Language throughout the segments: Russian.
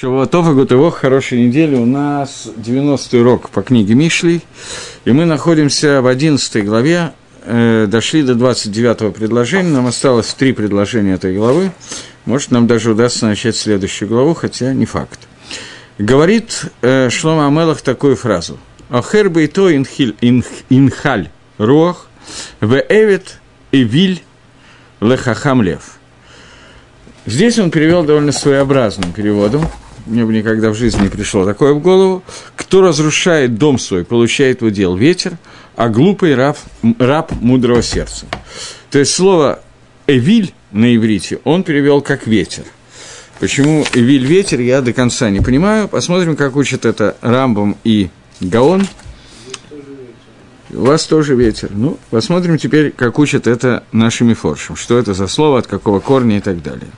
Шавуатов и Гутывох, хорошей недели. У нас 90-й урок по книге Мишли, и мы находимся в 11 главе, э, дошли до 29-го предложения, нам осталось три предложения этой главы. Может, нам даже удастся начать следующую главу, хотя не факт. Говорит э, Шлома Амелах такую фразу. «Охер бейто инхиль, инхаль руах, в эвет и виль лехахам лев». Здесь он перевел довольно своеобразным переводом, мне бы никогда в жизни не пришло такое в голову. Кто разрушает дом свой, получает в удел ветер, а глупый раб, раб мудрого сердца. То есть слово «эвиль» на иврите он перевел как «ветер». Почему «эвиль» – «ветер» я до конца не понимаю. Посмотрим, как учат это Рамбом и Гаон – у вас тоже ветер. Ну, посмотрим теперь, как учат это нашими форшем. Что это за слово, от какого корня и так далее.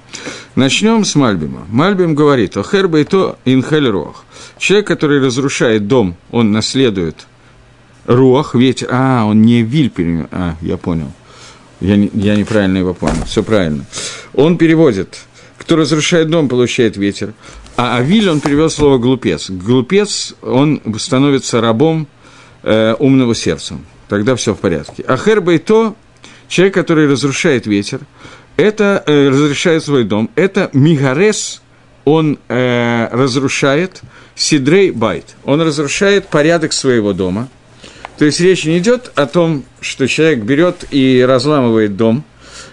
Начнем с Мальбима. Мальбим говорит, «Охер бейто инхель рох». Человек, который разрушает дом, он наследует руах, ветер. А, он не виль перевел. А, я понял. Я, не, я неправильно его понял. Все правильно. Он переводит, кто разрушает дом, получает ветер. А Авиль он перевел слово глупец. Глупец, он становится рабом э, умного сердцем. Тогда все в порядке. А то человек, который разрушает ветер, это э, разрушает свой дом, это мигарес, он э, разрушает сидрей байт, он разрушает порядок своего дома. То есть речь не идет о том, что человек берет и разламывает дом,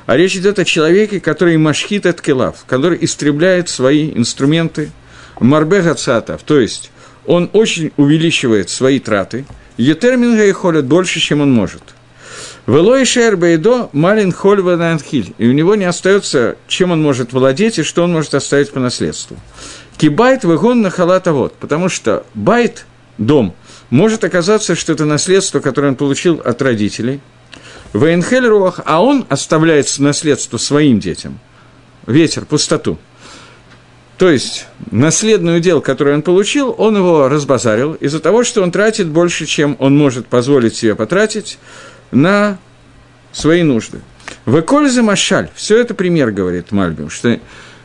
а речь идет о человеке, который машхит от келав, который истребляет свои инструменты מרבה הוצאותיו, то есть он очень увеличивает свои траты – יותר מן היכולת больше, чем он может. ולא ישאר בידו מה לנחול ולהנחיל. И у него не остается, чем он может владеть и что он может оставить по наследству. כי בית והון נחלת אבות. Потому что בית, дом, может оказаться, что это наследство, которое он получил от родителей. וינחל רוח, а он оставляет наследство своим детям. Ветер, пустоту – то есть, наследный удел, который он получил, он его разбазарил из-за того, что он тратит больше, чем он может позволить себе потратить на свои нужды. Выкольза Машаль, все это пример, говорит Мальбим, что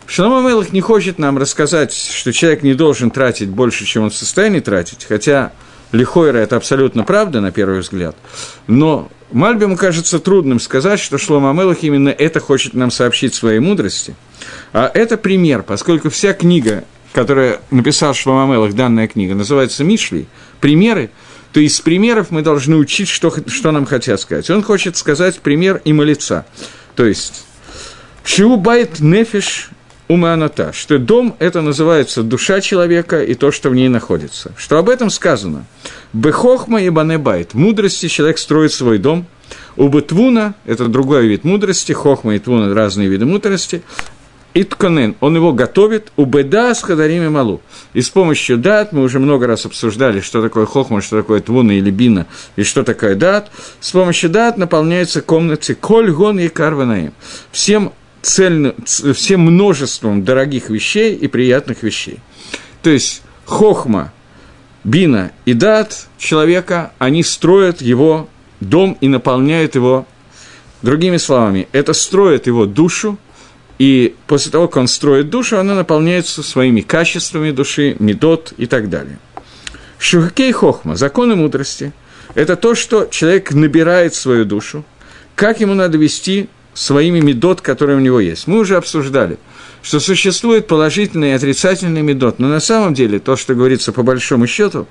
Шалом Мелах не хочет нам рассказать, что человек не должен тратить больше, чем он в состоянии тратить, хотя Лихойра – это абсолютно правда, на первый взгляд, но Мальбиму кажется трудным сказать, что Шлома Амелах именно это хочет нам сообщить своей мудрости. А это пример, поскольку вся книга, которую написал Шлома Амелах, данная книга, называется «Мишли», примеры, то из примеров мы должны учить, что, что нам хотят сказать. Он хочет сказать пример има лица. То есть, Шиубайт нефиш уманата, что дом – это называется душа человека и то, что в ней находится. Что об этом сказано? Бехохма и банебайт. Мудрости человек строит свой дом. У это другой вид мудрости, хохма и твуна – разные виды мудрости. Итконен, он его готовит, у беда с хадарими малу. И с помощью дат, мы уже много раз обсуждали, что такое хохма, что такое твуна или бина, и что такое дат. С помощью дат наполняются комнаты коль, гон и карванаим. Всем цельным, всем множеством дорогих вещей и приятных вещей. То есть хохма, бина и дат человека, они строят его дом и наполняют его, другими словами, это строит его душу, и после того, как он строит душу, она наполняется своими качествами души, медот и так далее. Шухакей хохма, законы мудрости, это то, что человек набирает свою душу, как ему надо вести своими медот, которые у него есть. Мы уже обсуждали, что существует положительный и отрицательный медот, но на самом деле, то, что говорится по большому счету,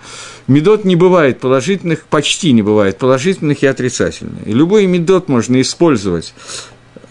медот не бывает положительных, почти не бывает положительных и отрицательных. И любой медот можно использовать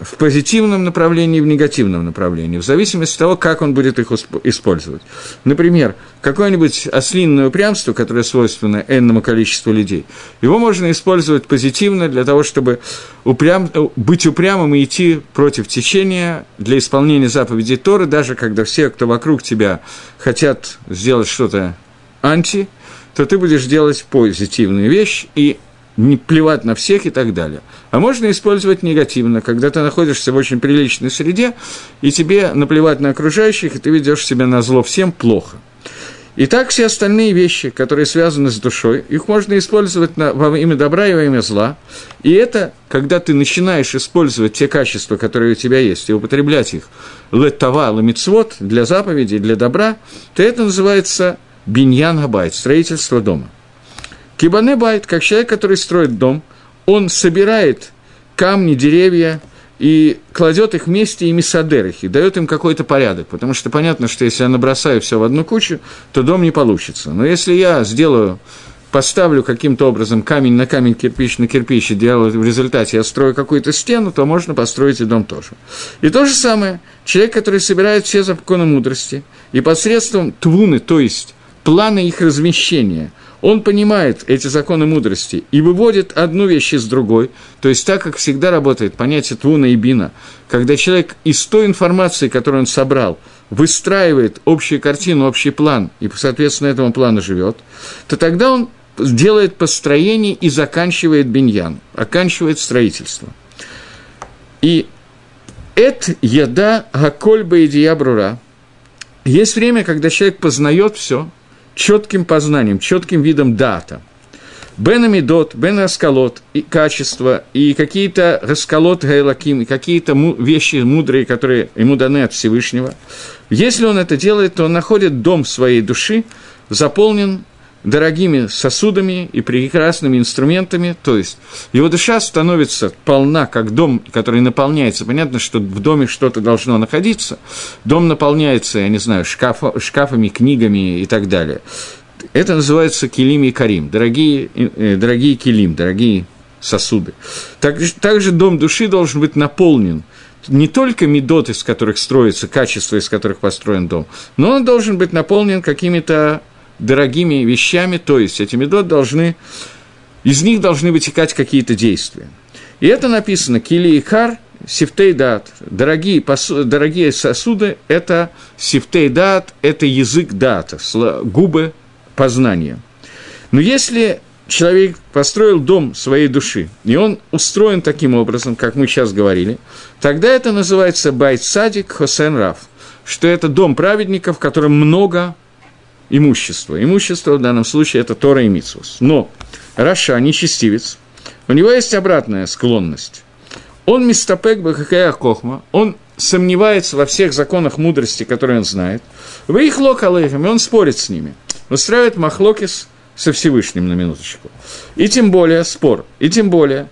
в позитивном направлении и в негативном направлении, в зависимости от того, как он будет их использовать. Например, какое-нибудь ослинное упрямство, которое свойственно энному количеству людей, его можно использовать позитивно для того, чтобы упрям, быть упрямым и идти против течения для исполнения заповедей Торы, даже когда все, кто вокруг тебя, хотят сделать что-то анти, то ты будешь делать позитивную вещь и не плевать на всех и так далее. А можно использовать негативно, когда ты находишься в очень приличной среде, и тебе наплевать на окружающих, и ты ведешь себя на зло всем плохо. И так все остальные вещи, которые связаны с душой, их можно использовать на, во имя добра и во имя зла. И это, когда ты начинаешь использовать те качества, которые у тебя есть, и употреблять их летава, ламицвод, для заповедей, для добра, то это называется биньян габайт, строительство дома. Кибане байт, как человек, который строит дом, он собирает камни, деревья, и кладет их вместе и мисадер их, и дает им какой-то порядок. Потому что понятно, что если я набросаю все в одну кучу, то дом не получится. Но если я сделаю, поставлю каким-то образом камень на камень, кирпич на кирпич, и делаю, в результате я строю какую-то стену, то можно построить и дом тоже. И то же самое, человек, который собирает все законы мудрости, и посредством твуны, то есть плана их размещения – он понимает эти законы мудрости и выводит одну вещь из другой. То есть так, как всегда работает понятие твуна и бина, когда человек из той информации, которую он собрал, выстраивает общую картину, общий план, и, соответственно, этому плану живет, то тогда он делает построение и заканчивает биньян, оканчивает строительство. И это еда гакольба и брура. Есть время, когда человек познает все – четким познанием, четким видом дата. Бен Амидот, Бен Расколот, и качество, и какие-то Расколот Гайлаким, и какие-то вещи мудрые, которые ему даны от Всевышнего. Если он это делает, то он находит дом своей души, заполнен дорогими сосудами и прекрасными инструментами, то есть его душа становится полна, как дом, который наполняется. Понятно, что в доме что-то должно находиться. Дом наполняется, я не знаю, шкаф, шкафами, книгами и так далее. Это называется килим и карим, дорогие, э, дорогие килим, дорогие сосуды. Так, также дом души должен быть наполнен не только медот, из которых строится, качество, из которых построен дом, но он должен быть наполнен какими-то дорогими вещами, то есть эти медот должны, из них должны вытекать какие-то действия. И это написано «Кили и Кар», Сифтей дат, дорогие, посу, дорогие сосуды – это сифтей дат, это язык дата, губы познания. Но если человек построил дом своей души, и он устроен таким образом, как мы сейчас говорили, тогда это называется байт садик хосен рав, что это дом праведников, в котором много имущество. Имущество в данном случае это Тора и Митсус. Но Раша, нечестивец, у него есть обратная склонность. Он мистапек бахакая кохма, он сомневается во всех законах мудрости, которые он знает. Вы их локалейхами, он спорит с ними. Устраивает махлокис со Всевышним на минуточку. И тем более спор, и тем более,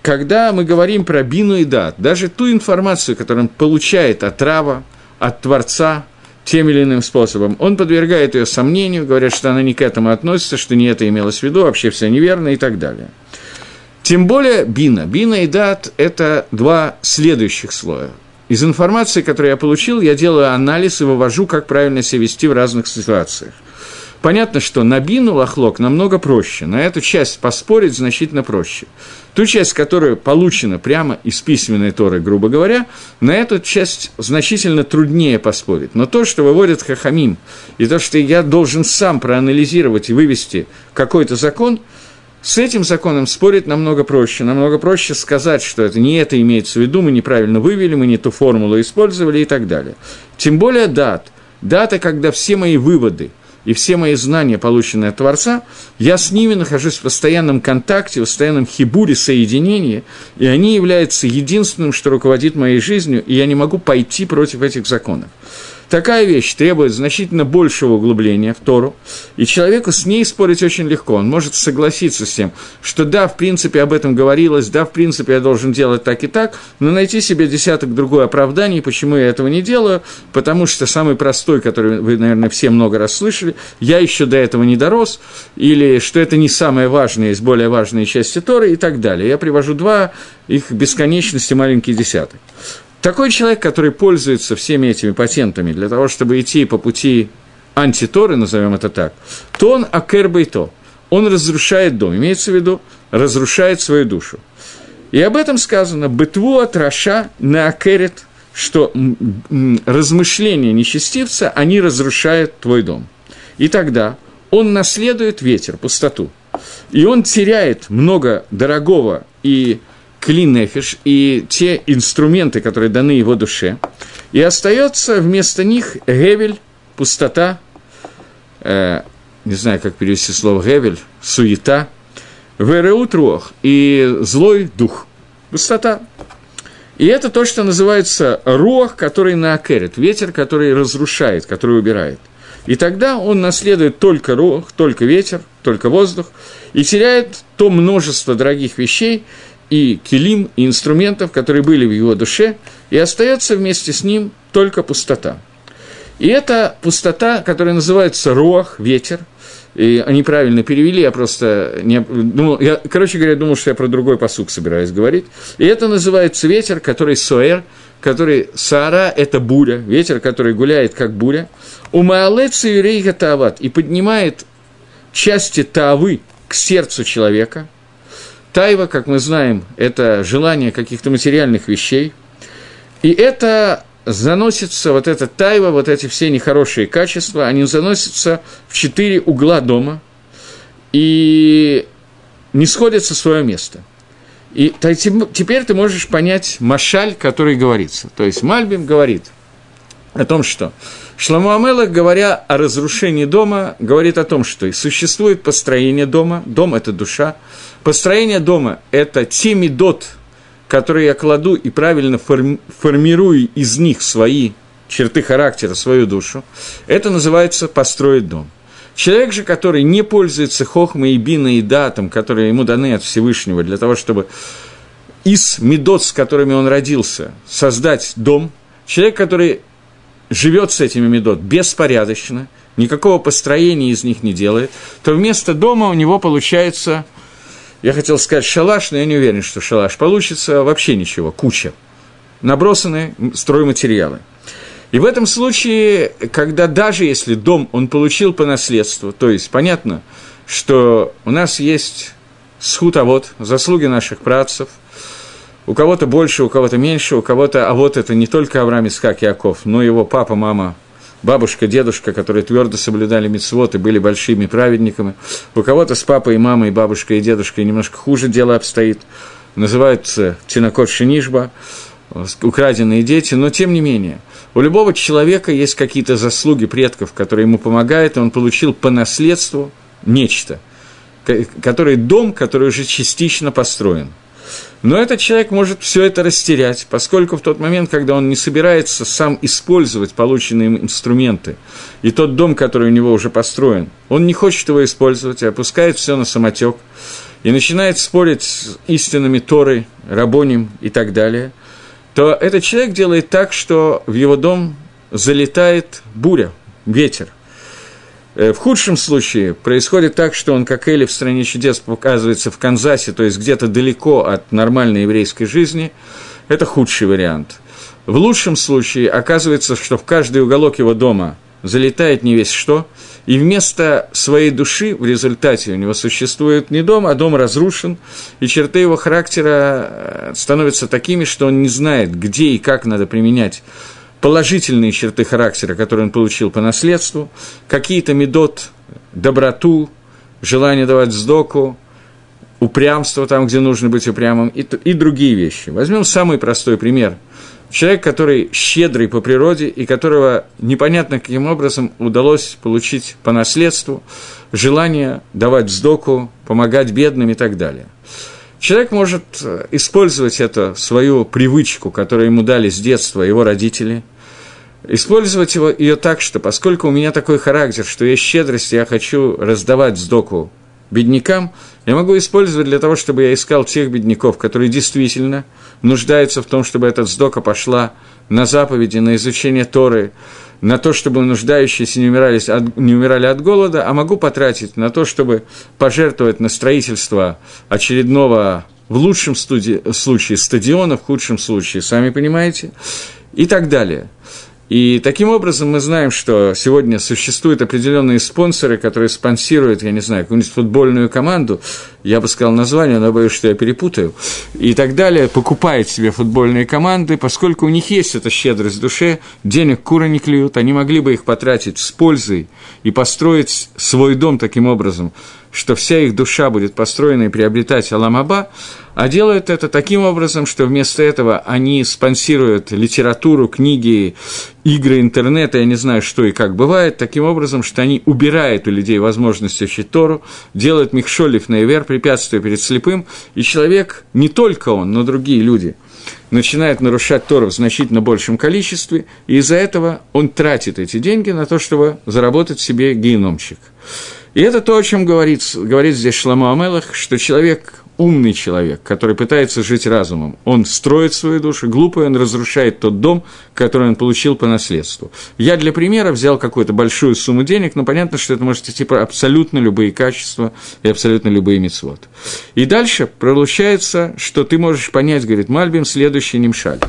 когда мы говорим про бину и дат, даже ту информацию, которую он получает от Рава, от Творца, тем или иным способом, он подвергает ее сомнению, говорят, что она не к этому относится, что не это имелось в виду, вообще все неверно и так далее. Тем более бина. Бина и дат – это два следующих слоя. Из информации, которую я получил, я делаю анализ и вывожу, как правильно себя вести в разных ситуациях – Понятно, что на бину лохлок намного проще, на эту часть поспорить значительно проще. Ту часть, которая получена прямо из письменной Торы, грубо говоря, на эту часть значительно труднее поспорить. Но то, что выводит Хахамим, и то, что я должен сам проанализировать и вывести какой-то закон, с этим законом спорить намного проще. Намного проще сказать, что это не это имеется в виду, мы неправильно вывели, мы не ту формулу использовали и так далее. Тем более дат. Дата, когда все мои выводы – и все мои знания, полученные от Творца, я с ними нахожусь в постоянном контакте, в постоянном хибуре, соединении, и они являются единственным, что руководит моей жизнью, и я не могу пойти против этих законов. Такая вещь требует значительно большего углубления в Тору, и человеку с ней спорить очень легко. Он может согласиться с тем, что да, в принципе, об этом говорилось, да, в принципе, я должен делать так и так, но найти себе десяток другой оправданий, почему я этого не делаю, потому что самый простой, который вы, наверное, все много раз слышали, я еще до этого не дорос, или что это не самое важное из более важной части Торы и так далее. Я привожу два их бесконечности маленький десяток. Такой человек, который пользуется всеми этими патентами для того, чтобы идти по пути антиторы, назовем это так, то он акербейто, он разрушает дом, имеется в виду, разрушает свою душу. И об этом сказано, бытву от Раша на акерет, что размышления нечестивца, они разрушают твой дом. И тогда он наследует ветер, пустоту. И он теряет много дорогого и клинефиш и те инструменты, которые даны его душе, и остается вместо них гевель, пустота, э, не знаю, как перевести слово гевель, суета, вереут и злой дух, пустота. И это то, что называется рох, который наакерит, ветер, который разрушает, который убирает. И тогда он наследует только рох, только ветер, только воздух, и теряет то множество дорогих вещей, и килим, и инструментов, которые были в его душе, и остается вместе с ним только пустота. И это пустота, которая называется рох, ветер, и они правильно перевели, я просто не, думал, я, короче говоря, думал, что я про другой посук собираюсь говорить. И это называется ветер, который соэр, который саара – это буря, ветер, который гуляет как буря. У Маалеца Юрейга Таават и поднимает части Таавы к сердцу человека. Тайва, как мы знаем, это желание каких-то материальных вещей. И это заносится, вот эта тайва, вот эти все нехорошие качества, они заносятся в четыре угла дома и не сходят со свое место. И теперь ты можешь понять Машаль, который говорится. То есть Мальбим говорит о том, что Шламу Амелах, говоря о разрушении дома, говорит о том, что существует построение дома, дом – это душа, построение дома – это тимидот, которые я кладу и правильно форми- формирую из них свои черты характера, свою душу, это называется построить дом. Человек же, который не пользуется хохмой и биной и датом, которые ему даны от Всевышнего для того, чтобы из медот, с которыми он родился, создать дом, человек, который живет с этими медот беспорядочно, никакого построения из них не делает, то вместо дома у него получается – я хотел сказать шалаш, но я не уверен, что шалаш получится. Вообще ничего, куча. Набросаны стройматериалы. И в этом случае, когда даже если дом он получил по наследству, то есть понятно, что у нас есть схут, вот заслуги наших працев, у кого-то больше, у кого-то меньше, у кого-то, а вот это не только Авраам Искак Яков, но его папа, мама, бабушка, дедушка, которые твердо соблюдали мицвод и были большими праведниками. У кого-то с папой, и мамой, и бабушкой, и дедушкой немножко хуже дело обстоит. Называются Тинакот Шинишба, украденные дети, но тем не менее. У любого человека есть какие-то заслуги предков, которые ему помогают, и он получил по наследству нечто, который дом, который уже частично построен – но этот человек может все это растерять, поскольку в тот момент, когда он не собирается сам использовать полученные им инструменты, и тот дом, который у него уже построен, он не хочет его использовать и опускает все на самотек, и начинает спорить с истинами Торы, Рабоним и так далее, то этот человек делает так, что в его дом залетает буря, ветер – в худшем случае происходит так, что он, как Эли в «Стране чудес», показывается в Канзасе, то есть где-то далеко от нормальной еврейской жизни. Это худший вариант. В лучшем случае оказывается, что в каждый уголок его дома залетает не весь что, и вместо своей души в результате у него существует не дом, а дом разрушен, и черты его характера э, становятся такими, что он не знает, где и как надо применять положительные черты характера, которые он получил по наследству, какие-то медот, доброту, желание давать сдоку, упрямство там, где нужно быть упрямым, и, и другие вещи. Возьмем самый простой пример. Человек, который щедрый по природе и которого непонятно каким образом удалось получить по наследству желание давать сдоку, помогать бедным и так далее – Человек может э, использовать эту свою привычку, которую ему дали с детства его родители, использовать его, ее так, что поскольку у меня такой характер, что есть щедрость, я хочу раздавать сдоку беднякам, я могу использовать для того, чтобы я искал тех бедняков, которые действительно нуждаются в том, чтобы эта сдока пошла на заповеди, на изучение Торы, на то, чтобы нуждающиеся не, умирались от, не умирали от голода, а могу потратить на то, чтобы пожертвовать на строительство очередного, в лучшем студи, случае, стадиона, в худшем случае, сами понимаете, и так далее – и таким образом мы знаем, что сегодня существуют определенные спонсоры, которые спонсируют, я не знаю, какую-нибудь футбольную команду, я бы сказал название, но боюсь, что я перепутаю, и так далее, покупают себе футбольные команды, поскольку у них есть эта щедрость в душе, денег куры не клюют, они могли бы их потратить с пользой и построить свой дом таким образом, что вся их душа будет построена и приобретать Аламаба, а делают это таким образом, что вместо этого они спонсируют литературу, книги, игры, интернет, я не знаю, что и как бывает, таким образом, что они убирают у людей возможность учить Тору, делают Михшолев наивер, препятствия перед слепым, и человек, не только он, но другие люди – начинает нарушать Тору в значительно большем количестве, и из-за этого он тратит эти деньги на то, чтобы заработать себе геномщик. И это то, о чем говорит, говорит здесь Шламу Амелах, что человек умный человек, который пытается жить разумом, он строит свою душу, глупый он разрушает тот дом, который он получил по наследству. Я для примера взял какую-то большую сумму денег, но понятно, что это может идти про абсолютно любые качества и абсолютно любые мецвод. И дальше получается, что ты можешь понять, говорит Мальбим, следующий нимшаль.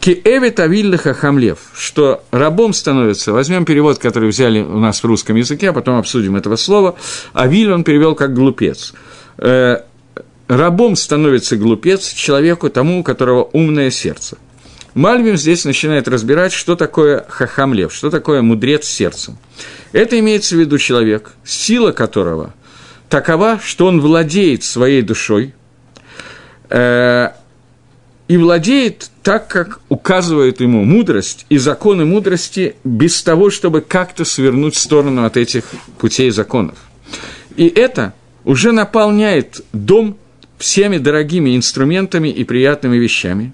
Киэвит авиллаха хамлев, что рабом становится, возьмем перевод, который взяли у нас в русском языке, а потом обсудим этого слова, авиль он перевел как глупец э, рабом становится глупец человеку тому, у которого умное сердце. Мальвим здесь начинает разбирать, что такое хахамлев, что такое мудрец сердцем. Это имеется в виду человек, сила которого такова, что он владеет своей душой э, и владеет так, как указывает ему мудрость и законы мудрости, без того, чтобы как-то свернуть в сторону от этих путей законов. И это уже наполняет дом всеми дорогими инструментами и приятными вещами.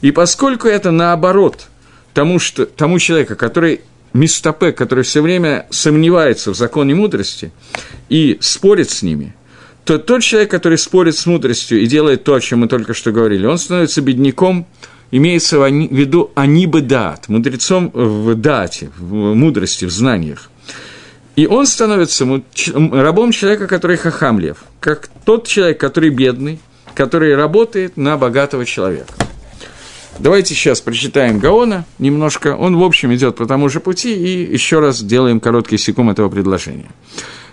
И поскольку это наоборот тому, что, тому человеку, который мистопе, который все время сомневается в законе мудрости и спорит с ними, то тот человек, который спорит с мудростью и делает то, о чем мы только что говорили, он становится бедняком, имеется в виду анибы дат, мудрецом в дате, в мудрости, в знаниях. И он становится рабом человека, который хахамлев, как тот человек, который бедный, который работает на богатого человека. Давайте сейчас прочитаем Гаона немножко. Он, в общем, идет по тому же пути, и еще раз делаем короткий секунд этого предложения.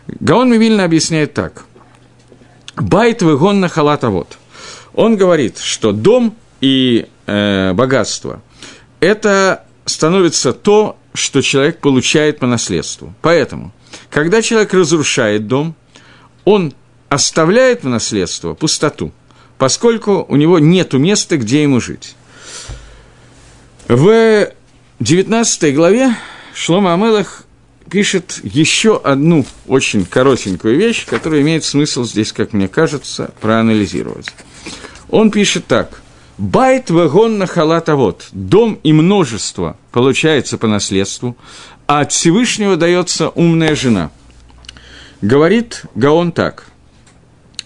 Гаон Мивильна объясняет так. Байт выгон на халата вот. Он говорит, что дом и э, богатство – это становится то, что человек получает по наследству. Поэтому, когда человек разрушает дом, он оставляет в наследство пустоту, поскольку у него нет места, где ему жить. В 19 главе Шлома Амелах пишет еще одну очень коротенькую вещь, которая имеет смысл здесь, как мне кажется, проанализировать. Он пишет так. Байт вагон на халата вот. Дом и множество получается по наследству, а от Всевышнего дается умная жена. Говорит Гаон так.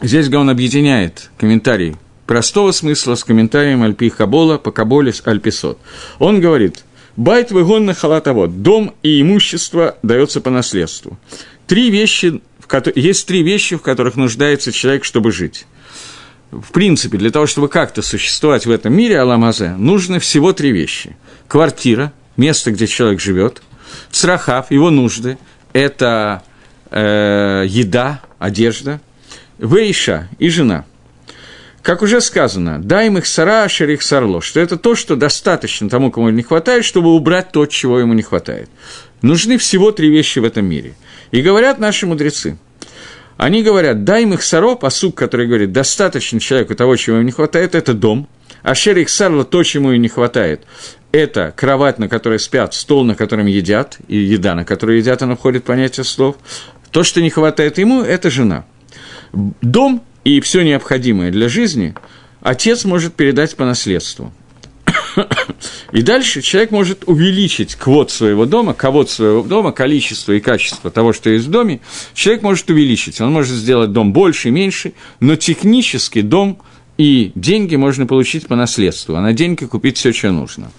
Здесь Гаон объединяет комментарий простого смысла с комментарием Альпи Хабола по Каболе Альписот. Он говорит, Байт выгон на халатовод. Дом и имущество дается по наследству. Три вещи, есть три вещи, в которых нуждается человек, чтобы жить в принципе, для того, чтобы как-то существовать в этом мире Аламазе, нужны всего три вещи. Квартира, место, где человек живет, црахав, его нужды, это э, еда, одежда, вейша и жена. Как уже сказано, дай им их сара, шерих сарло, что это то, что достаточно тому, кому не хватает, чтобы убрать то, чего ему не хватает. Нужны всего три вещи в этом мире. И говорят наши мудрецы – они говорят, дай им их саро, посук, который говорит, достаточно человеку того, чего ему не хватает, это дом, а шер их сарло, то, чему ему не хватает, это кровать, на которой спят, стол, на котором едят, и еда, на которой едят, она входит в понятие слов. То, что не хватает ему, это жена. Дом и все необходимое для жизни отец может передать по наследству. И дальше человек может увеличить квот своего дома, ковод своего дома, количество и качество того, что есть в доме, человек может увеличить. Он может сделать дом больше меньше, но технически дом и деньги можно получить по наследству, а на деньги купить все, что нужно.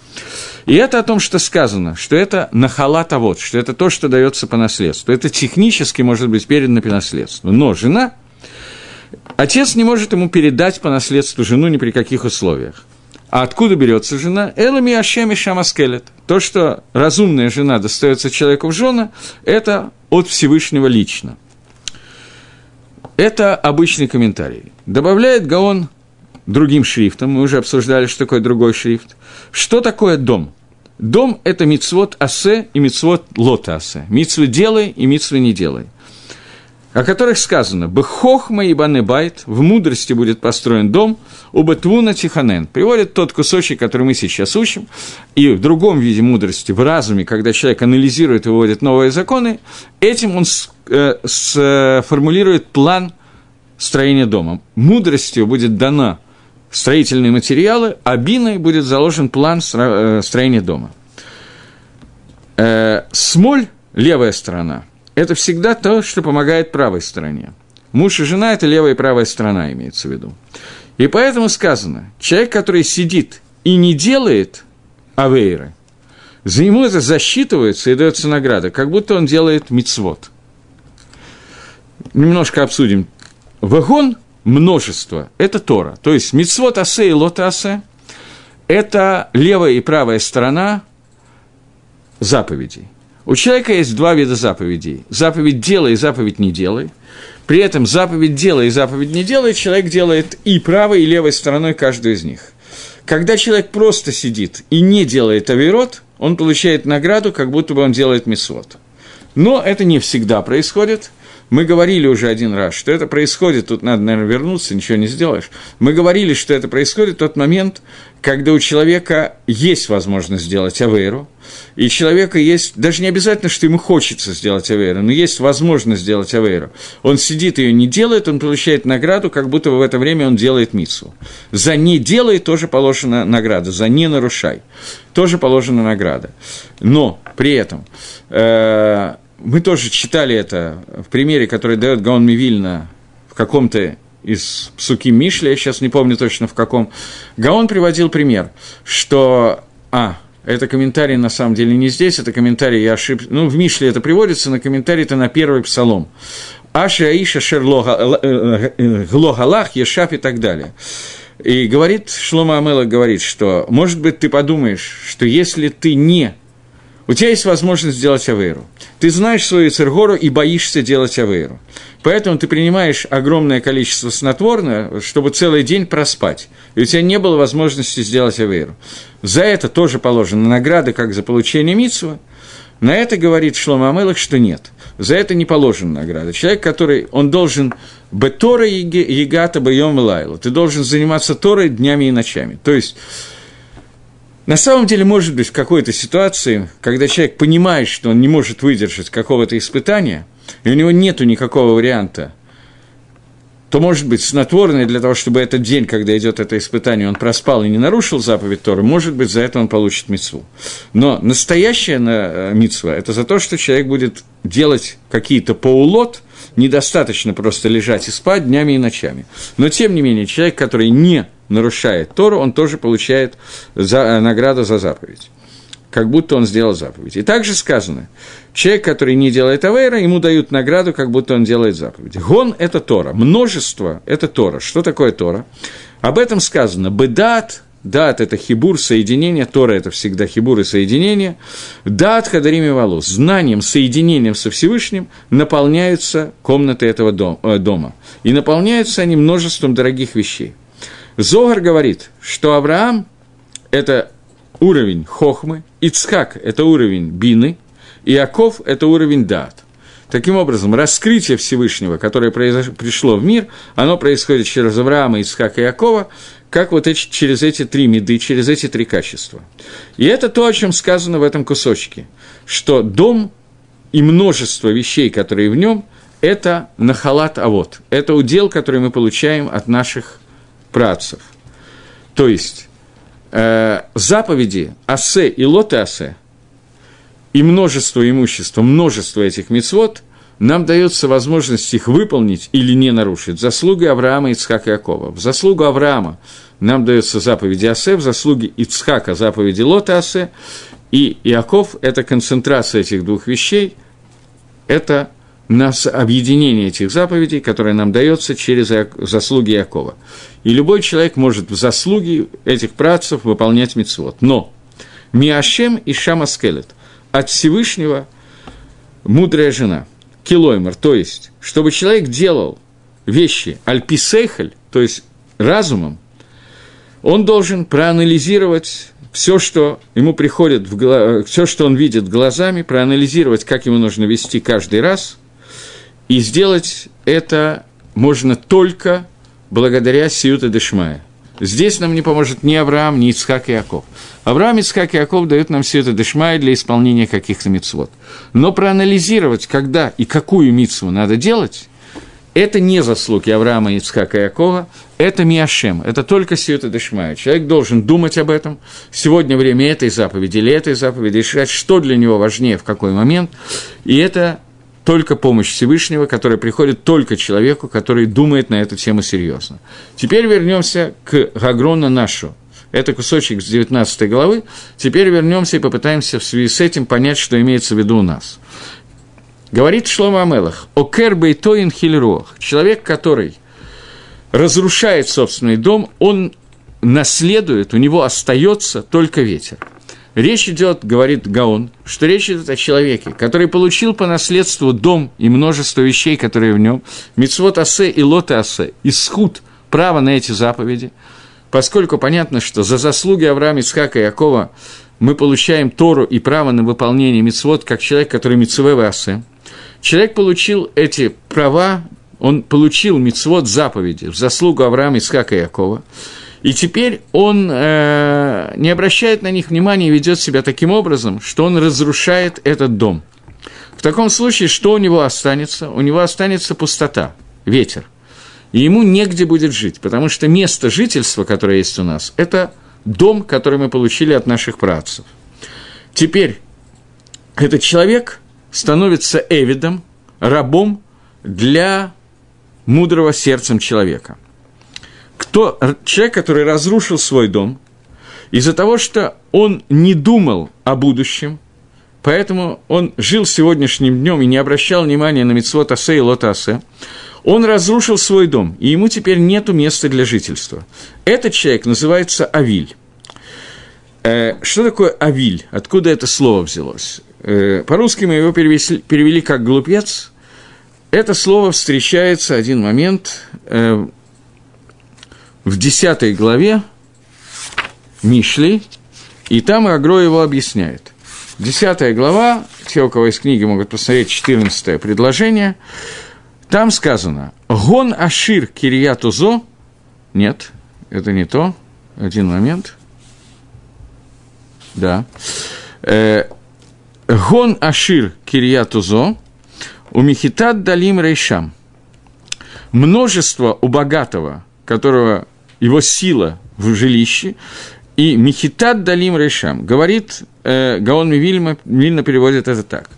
И это о том, что сказано, что это нахалата вот, что это то, что дается по наследству. Это технически может быть передано по наследству. Но жена, отец не может ему передать по наследству жену ни при каких условиях. А откуда берется жена? Элами Ашеми Шамаскелет. То, что разумная жена достается человеку в жены, это от Всевышнего лично. Это обычный комментарий. Добавляет Гаон другим шрифтом, мы уже обсуждали, что такое другой шрифт. Что такое дом? Дом – это мицвод асе и мицвод лота асе. Мицвы делай и мицвы не делай. О которых сказано «Бехохма и банебайт» в мудрости будет построен дом, у Бетвуна Тиханен. Приводит тот кусочек, который мы сейчас учим, и в другом виде мудрости, в разуме, когда человек анализирует и выводит новые законы, этим он сформулирует план строения дома. Мудростью будет дана строительные материалы, а биной будет заложен план э, строения дома. Э, смоль, левая сторона, это всегда то, что помогает правой стороне. Муж и жена – это левая и правая сторона, имеется в виду. И поэтому сказано, человек, который сидит и не делает авейры, за ему это засчитывается и дается награда, как будто он делает мицвод. Немножко обсудим. Вагон – множество, это Тора. То есть мицвод асе и лот асе – это левая и правая сторона заповедей – у человека есть два вида заповедей. Заповедь «делай» и заповедь «не делай». При этом заповедь «делай» и заповедь «не делай» человек делает и правой, и левой стороной каждую из них. Когда человек просто сидит и не делает авирот, он получает награду, как будто бы он делает мисвод. Но это не всегда происходит – мы говорили уже один раз, что это происходит, тут надо, наверное, вернуться, ничего не сделаешь. Мы говорили, что это происходит в тот момент, когда у человека есть возможность сделать авейру, и человека есть, даже не обязательно, что ему хочется сделать авейру, но есть возможность сделать авейру. Он сидит ее не делает, он получает награду, как будто в это время он делает мицу. За не делай тоже положена награда, за не нарушай тоже положена награда. Но при этом э, мы тоже читали это в примере, который дает Гаон Мивильна в каком-то из Псуки Мишли, я сейчас не помню точно в каком. Гаон приводил пример, что... А, это комментарий на самом деле не здесь, это комментарий, я ошибся. Ну, в Мишле это приводится, на комментарий это на первый псалом. Аши Аиша Шерлогалах, э, э, Ешаф и так далее. И говорит, Шлома Амела говорит, что, может быть, ты подумаешь, что если ты не у тебя есть возможность сделать авейру. Ты знаешь свою цергору и боишься делать авейру. Поэтому ты принимаешь огромное количество снотворного, чтобы целый день проспать. И у тебя не было возможности сделать авейру. За это тоже положена награда, как за получение митсва. На это говорит Шлома Амелах, что нет. За это не положена награда. Человек, который, он должен бетора егата бьем лайла. Ты должен заниматься Торой днями и ночами. То есть, на самом деле, может быть, в какой-то ситуации, когда человек понимает, что он не может выдержать какого-то испытания, и у него нет никакого варианта, то, может быть, снотворное для того, чтобы этот день, когда идет это испытание, он проспал и не нарушил заповедь Торы, может быть, за это он получит мецву. Но настоящая э, мецва – это за то, что человек будет делать какие-то поулот, недостаточно просто лежать и спать днями и ночами. Но, тем не менее, человек, который не нарушает Тору, он тоже получает за, э, награду за заповедь. Как будто он сделал заповедь. И также сказано, человек, который не делает авейра, ему дают награду, как будто он делает заповедь. Гон – это Тора, множество – это Тора. Что такое Тора? Об этом сказано, бедат, Дат – это хибур, соединение, Тора – это всегда хибур и соединение. Дат – хадарим и волос. Знанием, соединением со Всевышним наполняются комнаты этого э, дома. И наполняются они множеством дорогих вещей. Зогар говорит, что Авраам – это уровень хохмы, Ицхак – это уровень бины, и Яков – это уровень дат. Таким образом, раскрытие Всевышнего, которое произош... пришло в мир, оно происходит через Авраама, Ицхака и Якова, как вот эти, через эти три меды, через эти три качества. И это то, о чем сказано в этом кусочке, что дом и множество вещей, которые в нем, это нахалат авод, это удел, который мы получаем от наших працев. То есть, э, заповеди асе и лоте асе, и множество имущества, множество этих мецвод, нам дается возможность их выполнить или не нарушить. Заслуги Авраама, Ицхака и Якова. В заслугу Авраама нам дается заповеди Асе, в заслуги Ицхака заповеди Лота Асе, и Иаков – это концентрация этих двух вещей, это нас объединение этих заповедей, которое нам дается через заслуги Якова. И любой человек может в заслуги этих працев выполнять мицвод. Но Миашем и Шамаскелет от Всевышнего мудрая жена, килоймер, то есть, чтобы человек делал вещи альписейхаль, то есть разумом, он должен проанализировать все, что ему приходит в голову, все, что он видит глазами, проанализировать, как ему нужно вести каждый раз – И сделать это можно только благодаря Сиюта Дешмая. Здесь нам не поможет ни Авраам, ни Ицхак Яков. Авраам, Ицхак и Яков дают нам все это дешмай для исполнения каких-то мицвод. Но проанализировать, когда и какую мицву надо делать, это не заслуги Авраама, Ицхака и Якова, это Миашем, это только Сиюта Дешмая. Человек должен думать об этом, сегодня время этой заповеди или этой заповеди, решать, что для него важнее в какой момент, и это только помощь Всевышнего, которая приходит только человеку, который думает на эту тему серьезно. Теперь вернемся к Гагрона нашу. Это кусочек с 19 главы. Теперь вернемся и попытаемся в связи с этим понять, что имеется в виду у нас. Говорит Шлома Амелах, «Окер бейтоин хильруах» – человек, который разрушает собственный дом, он наследует, у него остается только ветер. Речь идет, говорит Гаон, что речь идет о человеке, который получил по наследству дом и множество вещей, которые в нем, мицвод асе и лоты асе, исхуд, право на эти заповеди, поскольку понятно, что за заслуги Авраама, Ицхака и Якова мы получаем Тору и право на выполнение мицвод, как человек, который мицвевы асе, человек получил эти права, он получил мицвод заповеди в заслугу Авраама, Ицхака и Якова, и теперь он э, не обращает на них внимания и ведет себя таким образом, что он разрушает этот дом. В таком случае, что у него останется? У него останется пустота, ветер. И ему негде будет жить, потому что место жительства, которое есть у нас, это дом, который мы получили от наших працев. Теперь этот человек становится эвидом, рабом для мудрого сердцем человека – кто, человек, который разрушил свой дом, из-за того, что он не думал о будущем, поэтому он жил сегодняшним днем и не обращал внимания на митцвот Асе и Лот Асе, он разрушил свой дом, и ему теперь нет места для жительства. Этот человек называется Авиль. Э, что такое Авиль? Откуда это слово взялось? Э, по-русски мы его перевели, перевели как «глупец». Это слово встречается, один момент, э, в 10 главе Мишли, и там Агро его объясняет. 10 глава, те, у кого из книги могут посмотреть 14 предложение, там сказано «Гон Ашир Кириятузо» Нет, это не то. Один момент. Да. Э, Гон Ашир Кириятузо у Михитат Далим Рейшам. Множество у богатого, которого его сила в жилище, и Михитат Далим Решам, говорит, э, Гаон Мивильма, Вильна переводит это так.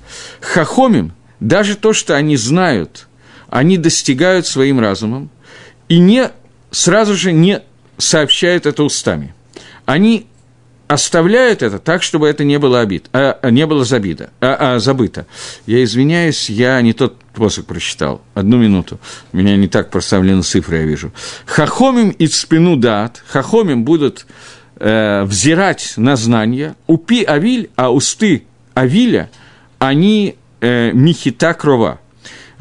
Хахомим, даже то, что они знают, они достигают своим разумом, и не, сразу же не сообщают это устами. Они оставляют это так, чтобы это не было, обид, а, а не было забито, а, а, забыто. Я извиняюсь, я не тот посох прочитал. Одну минуту. У меня не так проставлены цифры, я вижу. Хахомим и спину дат. Хахомим будут э, взирать на знания. Упи авиль, а усты авиля, они э, михита крова.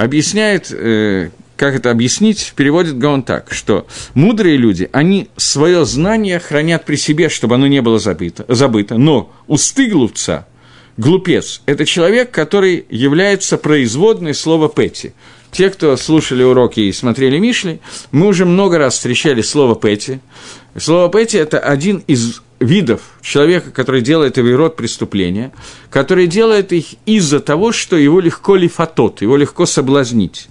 Объясняет э, как это объяснить, переводит Гаон так, что мудрые люди, они свое знание хранят при себе, чтобы оно не было забыто, забыто но усты глупца, глупец – это человек, который является производной слова «пэти». Те, кто слушали уроки и смотрели Мишли, мы уже много раз встречали слово «пэти». Слово «пэти» – это один из видов человека, который делает род преступления, который делает их из-за того, что его легко лифатот, его легко соблазнить.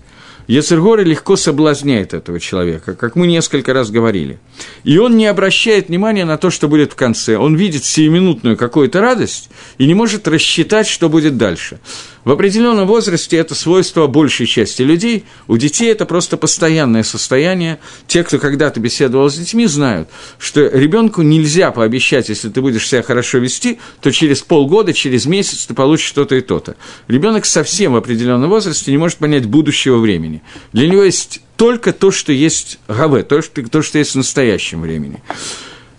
Ецергора легко соблазняет этого человека, как мы несколько раз говорили. И он не обращает внимания на то, что будет в конце. Он видит сиюминутную какую-то радость и не может рассчитать, что будет дальше. В определенном возрасте это свойство большей части людей, у детей это просто постоянное состояние. Те, кто когда-то беседовал с детьми, знают, что ребенку нельзя пообещать, если ты будешь себя хорошо вести, то через полгода, через месяц ты получишь то-то и то-то. Ребенок совсем в определенном возрасте не может понять будущего времени. Для него есть только то, что есть гаве, то, что, то, что есть в настоящем времени.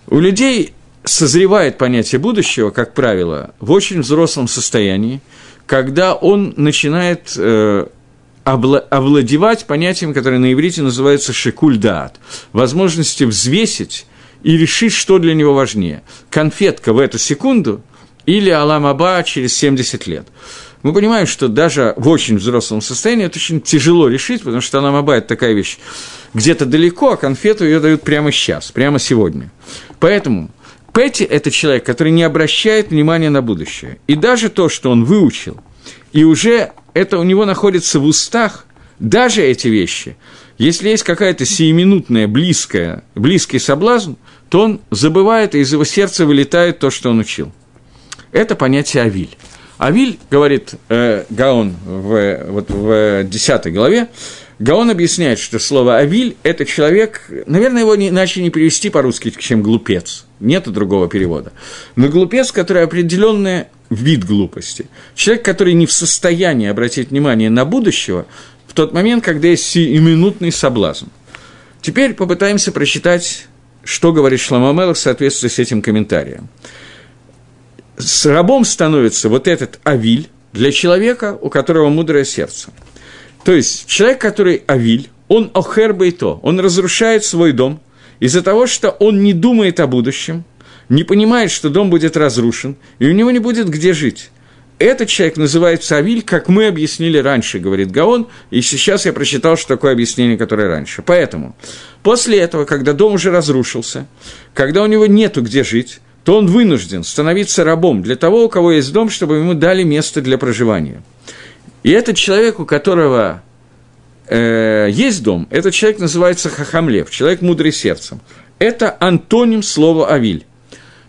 У людей созревает понятие будущего, как правило, в очень взрослом состоянии – когда он начинает э, овладевать понятием, которое на иврите называется шикульдаат, возможности взвесить и решить, что для него важнее. Конфетка в эту секунду или Аламаба через 70 лет. Мы понимаем, что даже в очень взрослом состоянии это очень тяжело решить, потому что нам бывает такая вещь где-то далеко, а конфету ее дают прямо сейчас, прямо сегодня. Поэтому Пэти – это человек, который не обращает внимания на будущее. И даже то, что он выучил, и уже это у него находится в устах, даже эти вещи, если есть какая-то сиюминутная, близкая, близкий соблазн, то он забывает, и из его сердца вылетает то, что он учил. Это понятие «авиль». Авиль, говорит э, Гаон в, вот в 10 главе, Гаон объясняет, что слово «авиль» – это человек, наверное, его не, иначе не перевести по-русски, чем «глупец». Нет другого перевода. Но глупец, который определенный вид глупости. Человек, который не в состоянии обратить внимание на будущего в тот момент, когда есть сиюминутный соблазн. Теперь попытаемся прочитать, что говорит Шламамелах в соответствии с этим комментарием с рабом становится вот этот авиль для человека, у которого мудрое сердце. То есть человек, который авиль, он охер бейто, он разрушает свой дом из-за того, что он не думает о будущем, не понимает, что дом будет разрушен, и у него не будет где жить. Этот человек называется Авиль, как мы объяснили раньше, говорит Гаон, и сейчас я прочитал, что такое объяснение, которое раньше. Поэтому, после этого, когда дом уже разрушился, когда у него нету где жить, то он вынужден становиться рабом для того, у кого есть дом, чтобы ему дали место для проживания. И этот человек, у которого э, есть дом, этот человек называется Хахамлев, человек мудрый сердцем. Это антоним слова «авиль».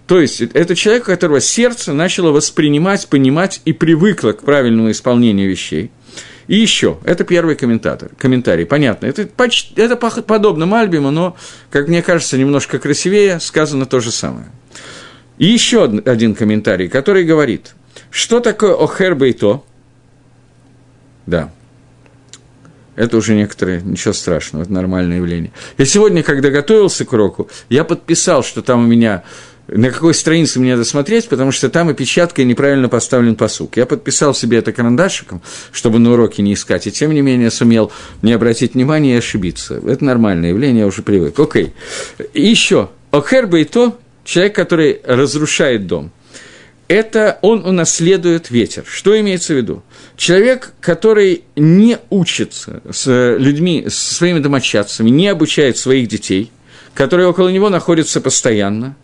То есть, это человек, у которого сердце начало воспринимать, понимать и привыкло к правильному исполнению вещей. И еще, это первый комментатор, комментарий, понятно, это, почти, это подобно Мальбиму, но, как мне кажется, немножко красивее, сказано то же самое – и еще один комментарий, который говорит, что такое охер бейто? Да, это уже некоторые, ничего страшного, это нормальное явление. Я сегодня, когда готовился к уроку, я подписал, что там у меня на какой странице мне надо смотреть, потому что там опечаткой неправильно поставлен посук. Я подписал себе это карандашиком, чтобы на уроке не искать, и тем не менее сумел не обратить внимания и ошибиться. Это нормальное явление, я уже привык. Окей. И еще. Охер бейто человек, который разрушает дом, это он унаследует ветер. Что имеется в виду? Человек, который не учится с людьми, со своими домочадцами, не обучает своих детей, которые около него находятся постоянно,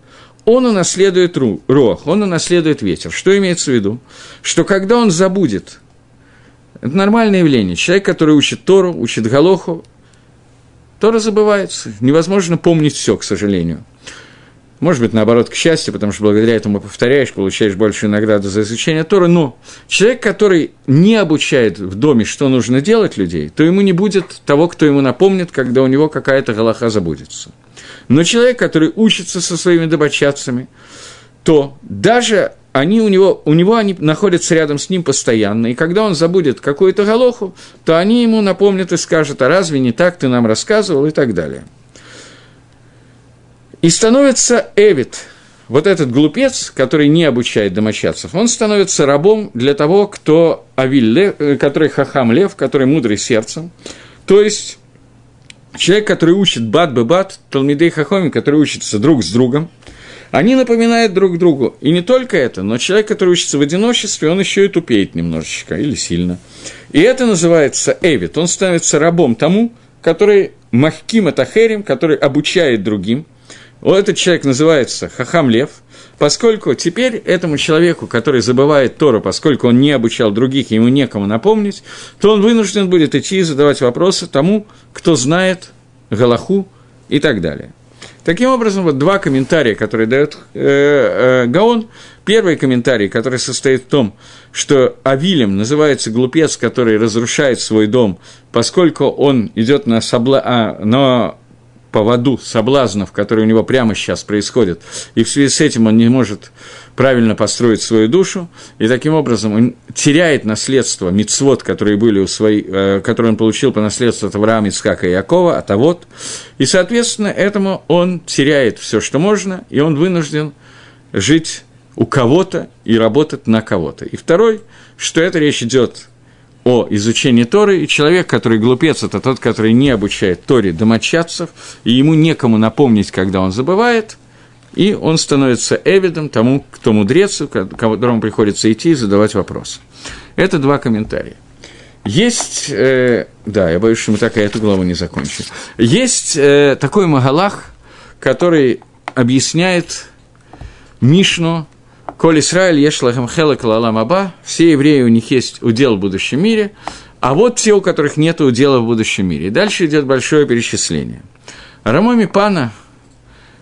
он унаследует рох, он унаследует ветер. Что имеется в виду? Что когда он забудет, это нормальное явление, человек, который учит Тору, учит Галоху, Тора забывается, невозможно помнить все, к сожалению – может быть, наоборот, к счастью, потому что благодаря этому повторяешь, получаешь большую награду за изучение Торы. Но человек, который не обучает в доме, что нужно делать людей, то ему не будет того, кто ему напомнит, когда у него какая-то галаха забудется. Но человек, который учится со своими домочадцами, то даже они у него, у него они находятся рядом с ним постоянно, и когда он забудет какую-то галоху, то они ему напомнят и скажут, а разве не так ты нам рассказывал и так далее. И становится Эвид, вот этот глупец, который не обучает домочадцев, он становится рабом для того, кто Авиль, э, который Хахам Лев, который мудрый сердцем. То есть человек, который учит бат бы бат, Талмидей Хахоми, который учится друг с другом, они напоминают друг другу. И не только это, но человек, который учится в одиночестве, он еще и тупеет немножечко или сильно. И это называется Эвид. Он становится рабом тому, который Махким Атахерим, который обучает другим – вот этот человек называется Хахам Лев, поскольку теперь этому человеку, который забывает Тору, поскольку он не обучал других, ему некому напомнить, то он вынужден будет идти и задавать вопросы тому, кто знает Галаху и так далее. Таким образом, вот два комментария, которые дает э, э, Гаон. Первый комментарий, который состоит в том, что Авилем называется глупец, который разрушает свой дом, поскольку он идет на, собла... а, на поводу соблазнов, которые у него прямо сейчас происходят, и в связи с этим он не может правильно построить свою душу, и таким образом он теряет наследство мицвод, которые были у своей, э, которые он получил по наследству от Авраама, Ицхака и Якова, от Авод, и, соответственно, этому он теряет все, что можно, и он вынужден жить у кого-то и работать на кого-то. И второй, что это речь идет о изучении Торы, и человек, который глупец, это тот, который не обучает Торе домочадцев, и ему некому напомнить, когда он забывает, и он становится эвидом тому, кто мудрец, которому приходится идти и задавать вопросы. Это два комментария. Есть, э, да, я боюсь, что мы так и эту главу не закончим. Есть э, такой Магалах, который объясняет Мишну, Коль Исраиль ешлахам хелек лалам аба, все евреи, у них есть удел в будущем мире, а вот те, у которых нет удела в будущем мире. И дальше идет большое перечисление. Рамоми Пана,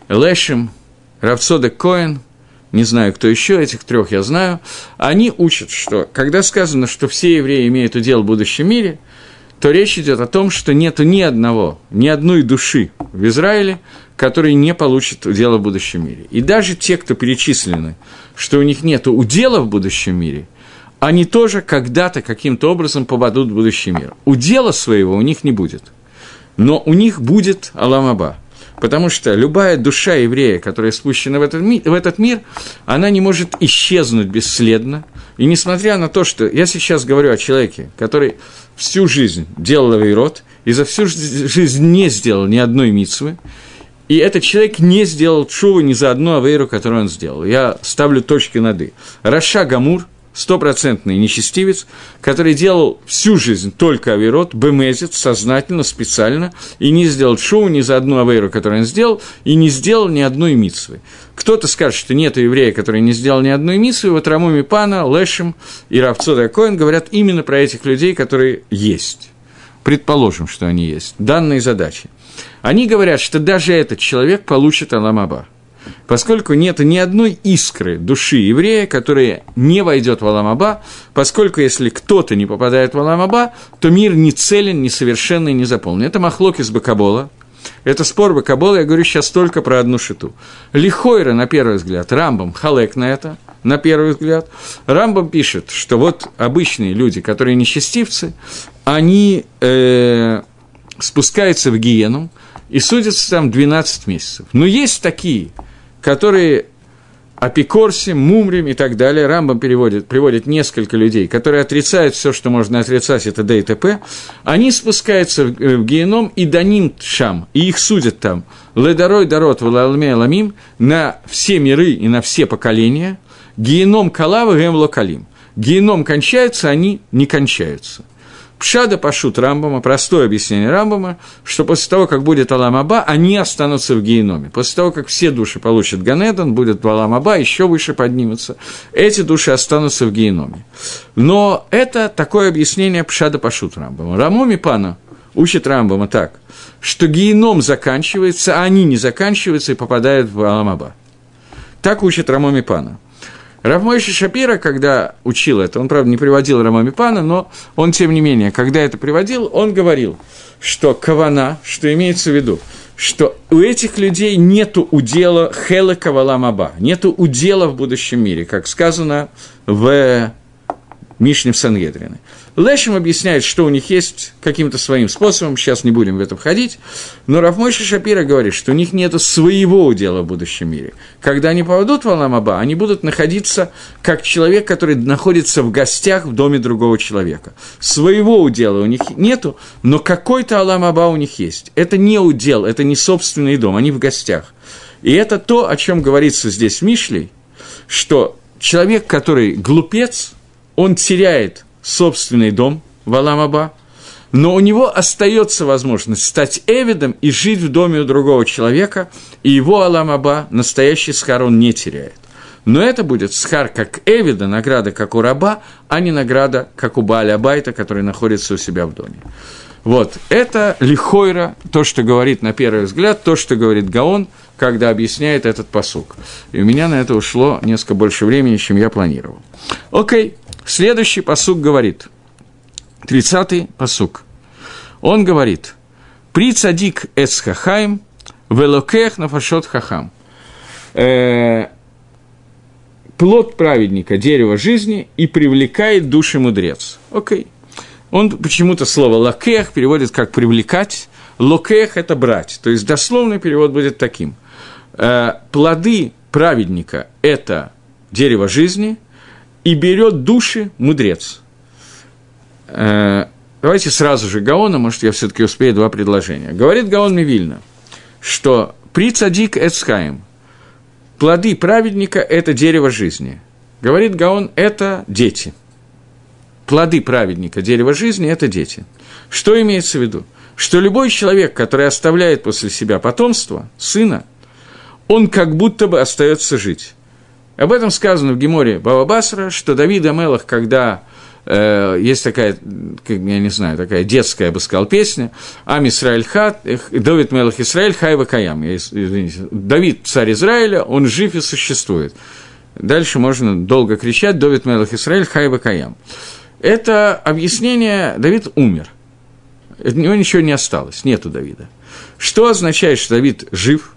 Лешим, Равцодек Коэн, не знаю, кто еще, этих трех я знаю, они учат, что когда сказано, что все евреи имеют удел в будущем мире, то речь идет о том, что нету ни одного, ни одной души в Израиле, который не получит удела в будущем мире. И даже те, кто перечислены, что у них нет удела в будущем мире, они тоже когда-то каким-то образом попадут в будущий мир. Удела своего у них не будет. Но у них будет Аламаба – Потому что любая душа еврея, которая спущена в этот, ми- в этот мир, она не может исчезнуть бесследно. И несмотря на то, что я сейчас говорю о человеке, который всю жизнь делал авейрот, и за всю жизнь не сделал ни одной митсвы, и этот человек не сделал чуву ни за одну авейру, которую он сделал. Я ставлю точки над «и». Раша Гамур – стопроцентный нечестивец, который делал всю жизнь только авирот, бемезит, сознательно, специально, и не сделал шоу ни за одну авейру, которую он сделал, и не сделал ни одной митсвы. Кто-то скажет, что нет еврея, который не сделал ни одной митсвы, вот Рамуми Пана, Лешем и Равцода Коэн говорят именно про этих людей, которые есть. Предположим, что они есть. Данные задачи. Они говорят, что даже этот человек получит Аламаба – поскольку нет ни одной искры души еврея, которая не войдет в Аламаба, поскольку если кто-то не попадает в Аламаба, то мир не целен, не совершенный, не заполнен. Это махлок из Бакабола, это спор Бакабола, я говорю сейчас только про одну шиту. Лихойра, на первый взгляд, Рамбам халек на это, на первый взгляд. Рамбам пишет, что вот обычные люди, которые несчастивцы, они э, спускаются в гиену и судятся там 12 месяцев. Но есть такие, которые Апикорсим, Мумрим и так далее, Рамбам переводит, приводит несколько людей, которые отрицают все, что можно отрицать, это Д и т.п., они спускаются в, э, в геном и даним шам, и их судят там, ледарой дарот валалме ламим, на все миры и на все поколения, геном калава гем локалим. Геном кончается, они не кончаются – Пшада пашут Рамбама, простое объяснение Рамбама, что после того, как будет Аламаба, они останутся в геноме. После того, как все души получат Ганедан, будет Аламаба, еще выше поднимутся, эти души останутся в геноме. Но это такое объяснение Пшада пашут Рамбама. Рамоми Пана учит Рамбама так, что геном заканчивается, а они не заканчиваются и попадают в Аламаба. Так учит Рамоми Пана. Равмойши Шапира, когда учил это, он, правда, не приводил Рамами Пана, но он, тем не менее, когда это приводил, он говорил, что кавана, что имеется в виду, что у этих людей нету удела хела каваламаба, нету удела в будущем мире, как сказано в Мишне в Сангедрине. Лешим объясняет, что у них есть каким-то своим способом, сейчас не будем в это входить, но Рафмойша Шапира говорит, что у них нет своего удела в будущем мире. Когда они попадут в Аламаба, они будут находиться как человек, который находится в гостях в доме другого человека. Своего удела у них нету, но какой-то Аламаба у них есть. Это не удел, это не собственный дом, они в гостях. И это то, о чем говорится здесь Мишлей, что человек, который глупец, он теряет собственный дом в Аламаба, но у него остается возможность стать Эвидом и жить в доме у другого человека, и его Аламаба настоящий схар он не теряет. Но это будет схар как Эвида, награда как у раба, а не награда как у Бааля который находится у себя в доме. Вот, это лихойра, то, что говорит на первый взгляд, то, что говорит Гаон, когда объясняет этот посук. И у меня на это ушло несколько больше времени, чем я планировал. Окей, Следующий посук говорит, 30-й посук. Он говорит, «При цадик эс хахаим, велокех нафашот хахам». Э, плод праведника – дерево жизни и привлекает души мудрец. Окей. Он почему-то слово «лакех» переводит как «привлекать», «локех» – это «брать». То есть дословный перевод будет таким. Э, плоды праведника – это дерево жизни, и берет души мудрец. Э, давайте сразу же Гаона, может, я все-таки успею два предложения. Говорит Гаон Мивильна, что при цадик эцхаим плоды праведника – это дерево жизни. Говорит Гаон – это дети. плоды праведника, дерево жизни – это дети. Что имеется в виду? Что любой человек, который оставляет после себя потомство, сына, он как будто бы остается жить. Об этом сказано в Геморе Баба Басра, что Давид Амелах, когда э, есть такая, я не знаю, такая детская, я бы сказал, песня, Ам Исраиль Хат, Давид Мелах Исраиль Хайва Каям, извините, Давид, царь Израиля, он жив и существует. Дальше можно долго кричать «Давид Мелах Исраиль Хайва Каям». Это объяснение «Давид умер». От него ничего не осталось, нету Давида. Что означает, что Давид жив –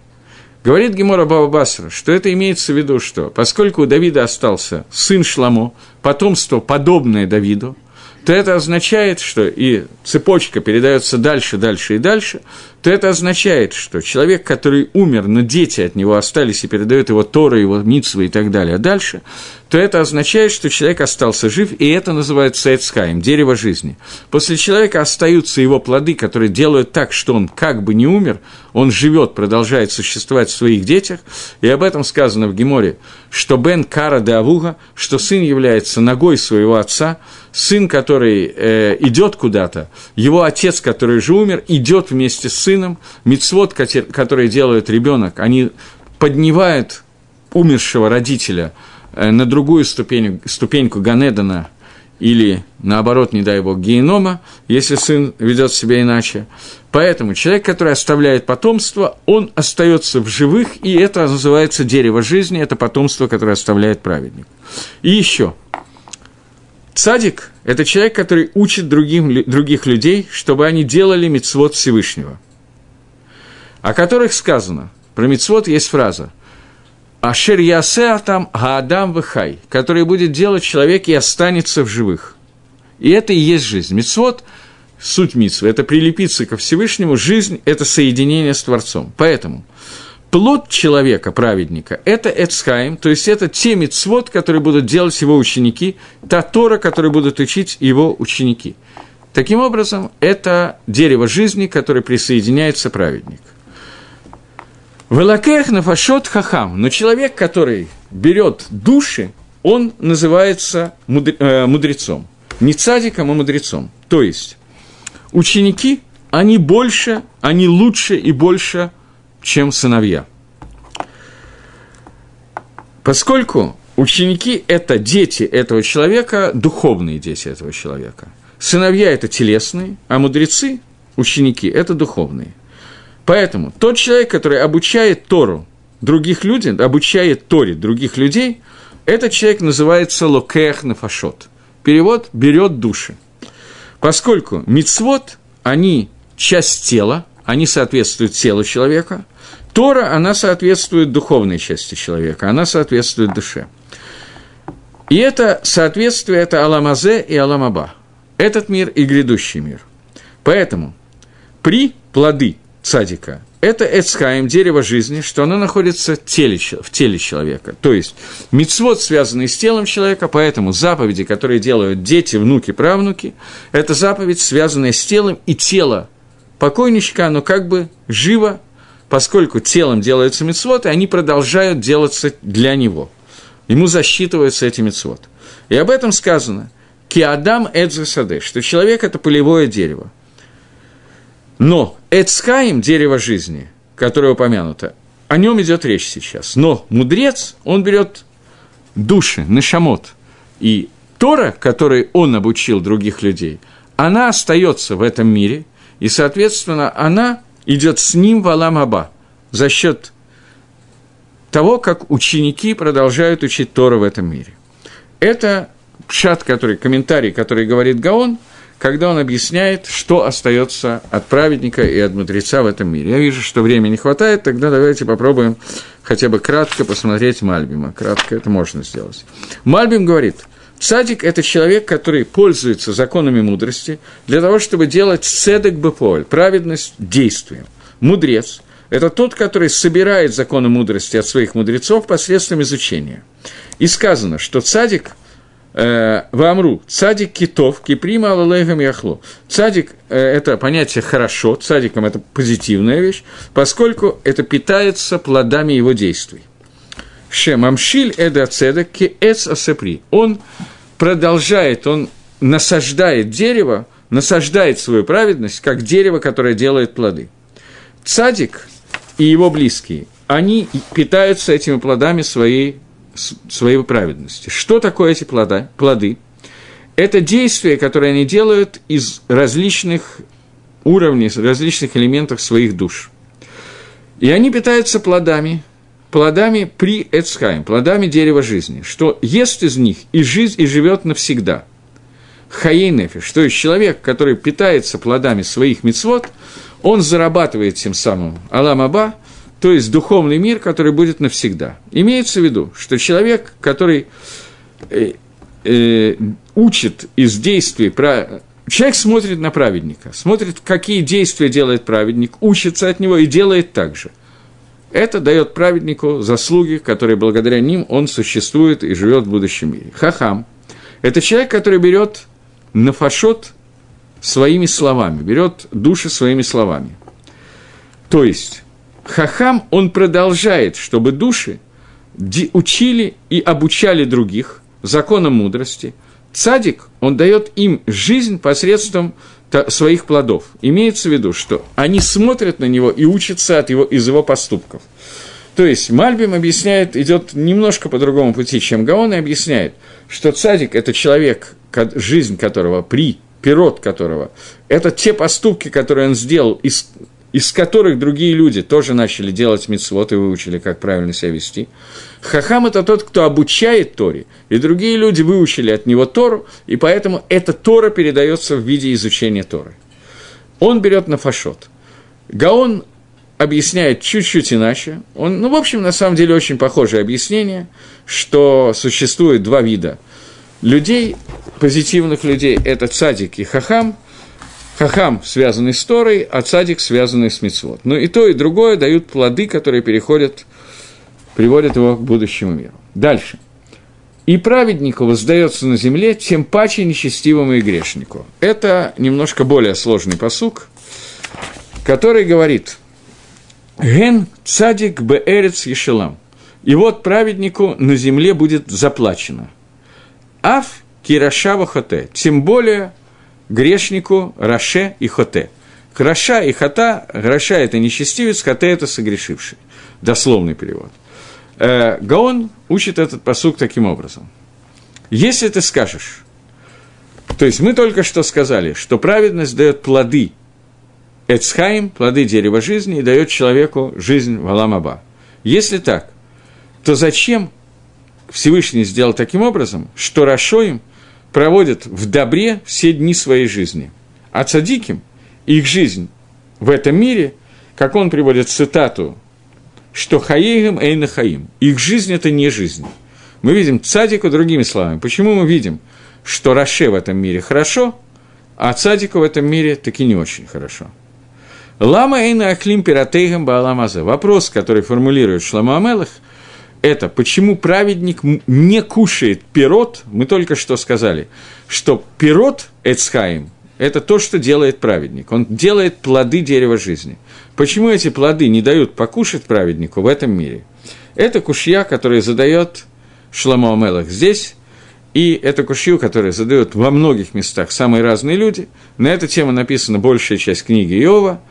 Говорит Гемора Баба Басра, что это имеется в виду, что поскольку у Давида остался сын Шламо, потомство подобное Давиду, то это означает, что и цепочка передается дальше, дальше и дальше, то это означает, что человек, который умер, но дети от него остались и передают его Тора, его Митсвы и так далее, а дальше, то это означает, что человек остался жив, и это называется Эцхайм, дерево жизни. После человека остаются его плоды, которые делают так, что он как бы не умер, он живет, продолжает существовать в своих детях, и об этом сказано в Геморе, что Бен Кара де Авуга, что сын является ногой своего отца, сын, который э, идет куда-то, его отец, который же умер, идет вместе с сыном, мицвод, который делает ребенок, они поднимают умершего родителя э, на другую ступень, ступеньку Ганедана или, наоборот, не дай бог, генома, если сын ведет себя иначе. Поэтому человек, который оставляет потомство, он остается в живых, и это называется дерево жизни, это потомство, которое оставляет праведник. И еще – Цадик – это человек, который учит другим, других людей, чтобы они делали мицвод Всевышнего. О которых сказано, про мицвод есть фраза «Ашер ясе там гаадам вихай», который будет делать человек и останется в живых. И это и есть жизнь. Мицвод – суть мицвы, это прилепиться ко Всевышнему, жизнь – это соединение с Творцом. Поэтому – плод человека, праведника, это Эцхайм, то есть это те мицвод, которые будут делать его ученики, та Тора, которую будут учить его ученики. Таким образом, это дерево жизни, которое присоединяется праведник. Велакех нафашот хахам, но человек, который берет души, он называется э, мудрецом. Не цадиком, а мудрецом. То есть, ученики, они больше, они лучше и больше чем сыновья. Поскольку ученики – это дети этого человека, духовные дети этого человека. Сыновья – это телесные, а мудрецы, ученики – это духовные. Поэтому тот человек, который обучает Тору других людей, обучает Торе других людей, этот человек называется локех нафашот. Перевод – берет души. Поскольку мицвод, они часть тела, они соответствуют телу человека. Тора, она соответствует духовной части человека, она соответствует душе. И это соответствие – это Аламазе и Аламаба. Этот мир и грядущий мир. Поэтому при плоды цадика – это Эцхаим, дерево жизни, что оно находится в теле, в теле человека. То есть, мицвод, связанный с телом человека, поэтому заповеди, которые делают дети, внуки, правнуки, это заповедь, связанная с телом, и тело покойничка, оно как бы живо, поскольку телом делаются мецвод, и они продолжают делаться для него. Ему засчитываются эти мецвод. И об этом сказано «Киадам эдзасаде», что человек – это полевое дерево. Но эцкаим – дерево жизни, которое упомянуто, о нем идет речь сейчас. Но мудрец, он берет души, нашамот, и Тора, которой он обучил других людей, она остается в этом мире, и, соответственно, она идет с ним в Аламаба за счет того, как ученики продолжают учить Тору в этом мире. Это пшат, который, комментарий, который говорит Гаон, когда он объясняет, что остается от праведника и от мудреца в этом мире. Я вижу, что времени не хватает, тогда давайте попробуем хотя бы кратко посмотреть Мальбима. Кратко это можно сделать. Мальбим говорит – Цадик – это человек, который пользуется законами мудрости для того, чтобы делать цедек беполь, праведность действием. Мудрец – это тот, который собирает законы мудрости от своих мудрецов посредством изучения. И сказано, что цадик Вамру, цадик китов, киприма алалейхам яхло. Цадик э, – это понятие «хорошо», цадиком – это позитивная вещь, поскольку это питается плодами его действий. Шемамшиль эда цедек ки эц асепри. Он продолжает, он насаждает дерево, насаждает свою праведность, как дерево, которое делает плоды. Цадик и его близкие, они питаются этими плодами своей, своей праведности. Что такое эти плода, плоды? Это действия, которые они делают из различных уровней, различных элементов своих душ. И они питаются плодами, плодами при Эцхайм, плодами дерева жизни, что ест из них и жизнь и живет навсегда. Хаей нефиш, то есть человек, который питается плодами своих мецвод, он зарабатывает тем самым Алам Аба, то есть духовный мир, который будет навсегда. Имеется в виду, что человек, который э, э, учит из действий про... Человек смотрит на праведника, смотрит, какие действия делает праведник, учится от него и делает так же. Это дает праведнику заслуги, которые благодаря ним он существует и живет в будущем мире. Хахам – это человек, который берет нафашот своими словами, берет души своими словами. То есть, хахам, он продолжает, чтобы души учили и обучали других законам мудрости. Цадик, он дает им жизнь посредством своих плодов. Имеется в виду, что они смотрят на него и учатся от его, из его поступков. То есть Мальбим объясняет, идет немножко по другому пути, чем Гаон, и объясняет, что цадик – это человек, жизнь которого при, пирот которого, это те поступки, которые он сделал, из, из которых другие люди тоже начали делать мицвод и выучили, как правильно себя вести. Хахам – это тот, кто обучает Торе, и другие люди выучили от него Тору, и поэтому эта Тора передается в виде изучения Торы. Он берет на фашот. Гаон объясняет чуть-чуть иначе. Он, ну, в общем, на самом деле очень похожее объяснение, что существует два вида людей, позитивных людей – это цадик и хахам. Хахам, связанный с Торой, а цадик, связанный с мицвод. Но и то, и другое дают плоды, которые переходят приводит его к будущему миру. Дальше. «И праведнику воздается на земле, тем паче нечестивому и грешнику». Это немножко более сложный посук, который говорит «Ген цадик беэрец ешелам». И вот праведнику на земле будет заплачено. Аф кирашава хоте, тем более грешнику раше и хоте. Краша и хота, гроша – это нечестивец, хоте – это согрешивший. Дословный перевод – э, Гаон учит этот посук таким образом. Если ты скажешь, то есть мы только что сказали, что праведность дает плоды Эцхайм, плоды дерева жизни, и дает человеку жизнь в Аламаба. Если так, то зачем Всевышний сделал таким образом, что Рашоим проводят в добре все дни своей жизни, а цадиким их жизнь в этом мире, как он приводит цитату что хаейгам эйна хаим. Их жизнь – это не жизнь. Мы видим цадику другими словами. Почему мы видим, что Раше в этом мире хорошо, а цадику в этом мире таки не очень хорошо? Лама эйна ахлим пиратейгам бааламаза. Вопрос, который формулирует Шлама Амелах, это почему праведник не кушает пирот, мы только что сказали, что пирот Эцхаим – это то, что делает праведник. Он делает плоды дерева жизни – Почему эти плоды не дают покушать праведнику в этом мире? Это кушья, который задает Шламо Амелах здесь, и это кушью, который задают во многих местах самые разные люди. На эту тему написана большая часть книги Иова.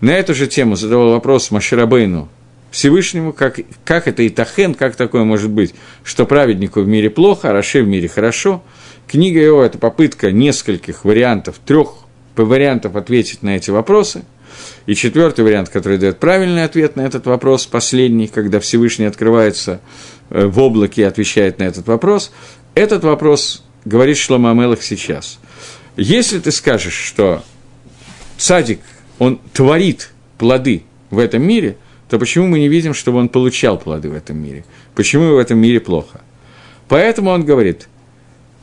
На эту же тему задавал вопрос Маширабейну Всевышнему, как, как это Итахен, как такое может быть, что праведнику в мире плохо, а Раше в мире хорошо. Книга Иова – это попытка нескольких вариантов, трех вариантов ответить на эти вопросы – и четвертый вариант, который дает правильный ответ на этот вопрос, последний, когда Всевышний открывается э, в облаке и отвечает на этот вопрос, этот вопрос говорит Шлома Амелах сейчас. Если ты скажешь, что садик, он творит плоды в этом мире, то почему мы не видим, чтобы он получал плоды в этом мире? Почему в этом мире плохо? Поэтому он говорит,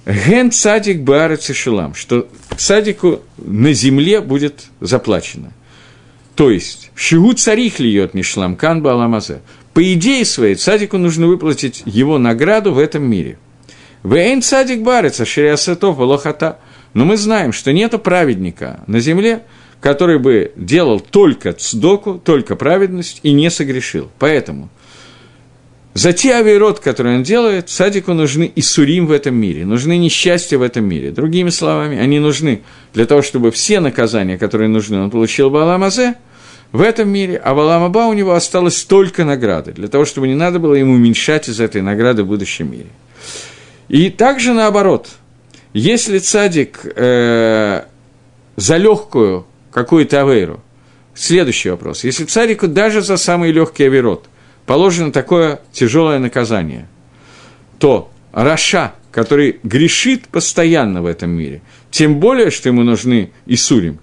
Ген садик баарец шелам, что садику на земле будет заплачено – то есть, шигу царих льет мишлам кан баламазе. По идее своей, цадику нужно выплатить его награду в этом мире. Вейн цадик барится, шириасетов лохата. Но мы знаем, что нет праведника на земле, который бы делал только цдоку, только праведность и не согрешил. Поэтому За те авирот, которые он делает, садику нужны и сурим в этом мире, нужны несчастья в этом мире. Другими словами, они нужны для того, чтобы все наказания, которые нужны, он получил в Аламазе, в этом мире, а в Аламаба у него осталось только награды, для того, чтобы не надо было ему уменьшать из этой награды в будущем мире. И также наоборот, если цадик э, за легкую какую-то авейру, следующий вопрос, если цадику даже за самый легкий авирот – положено такое тяжелое наказание, то Раша, который грешит постоянно в этом мире, тем более, что ему нужны Исурим,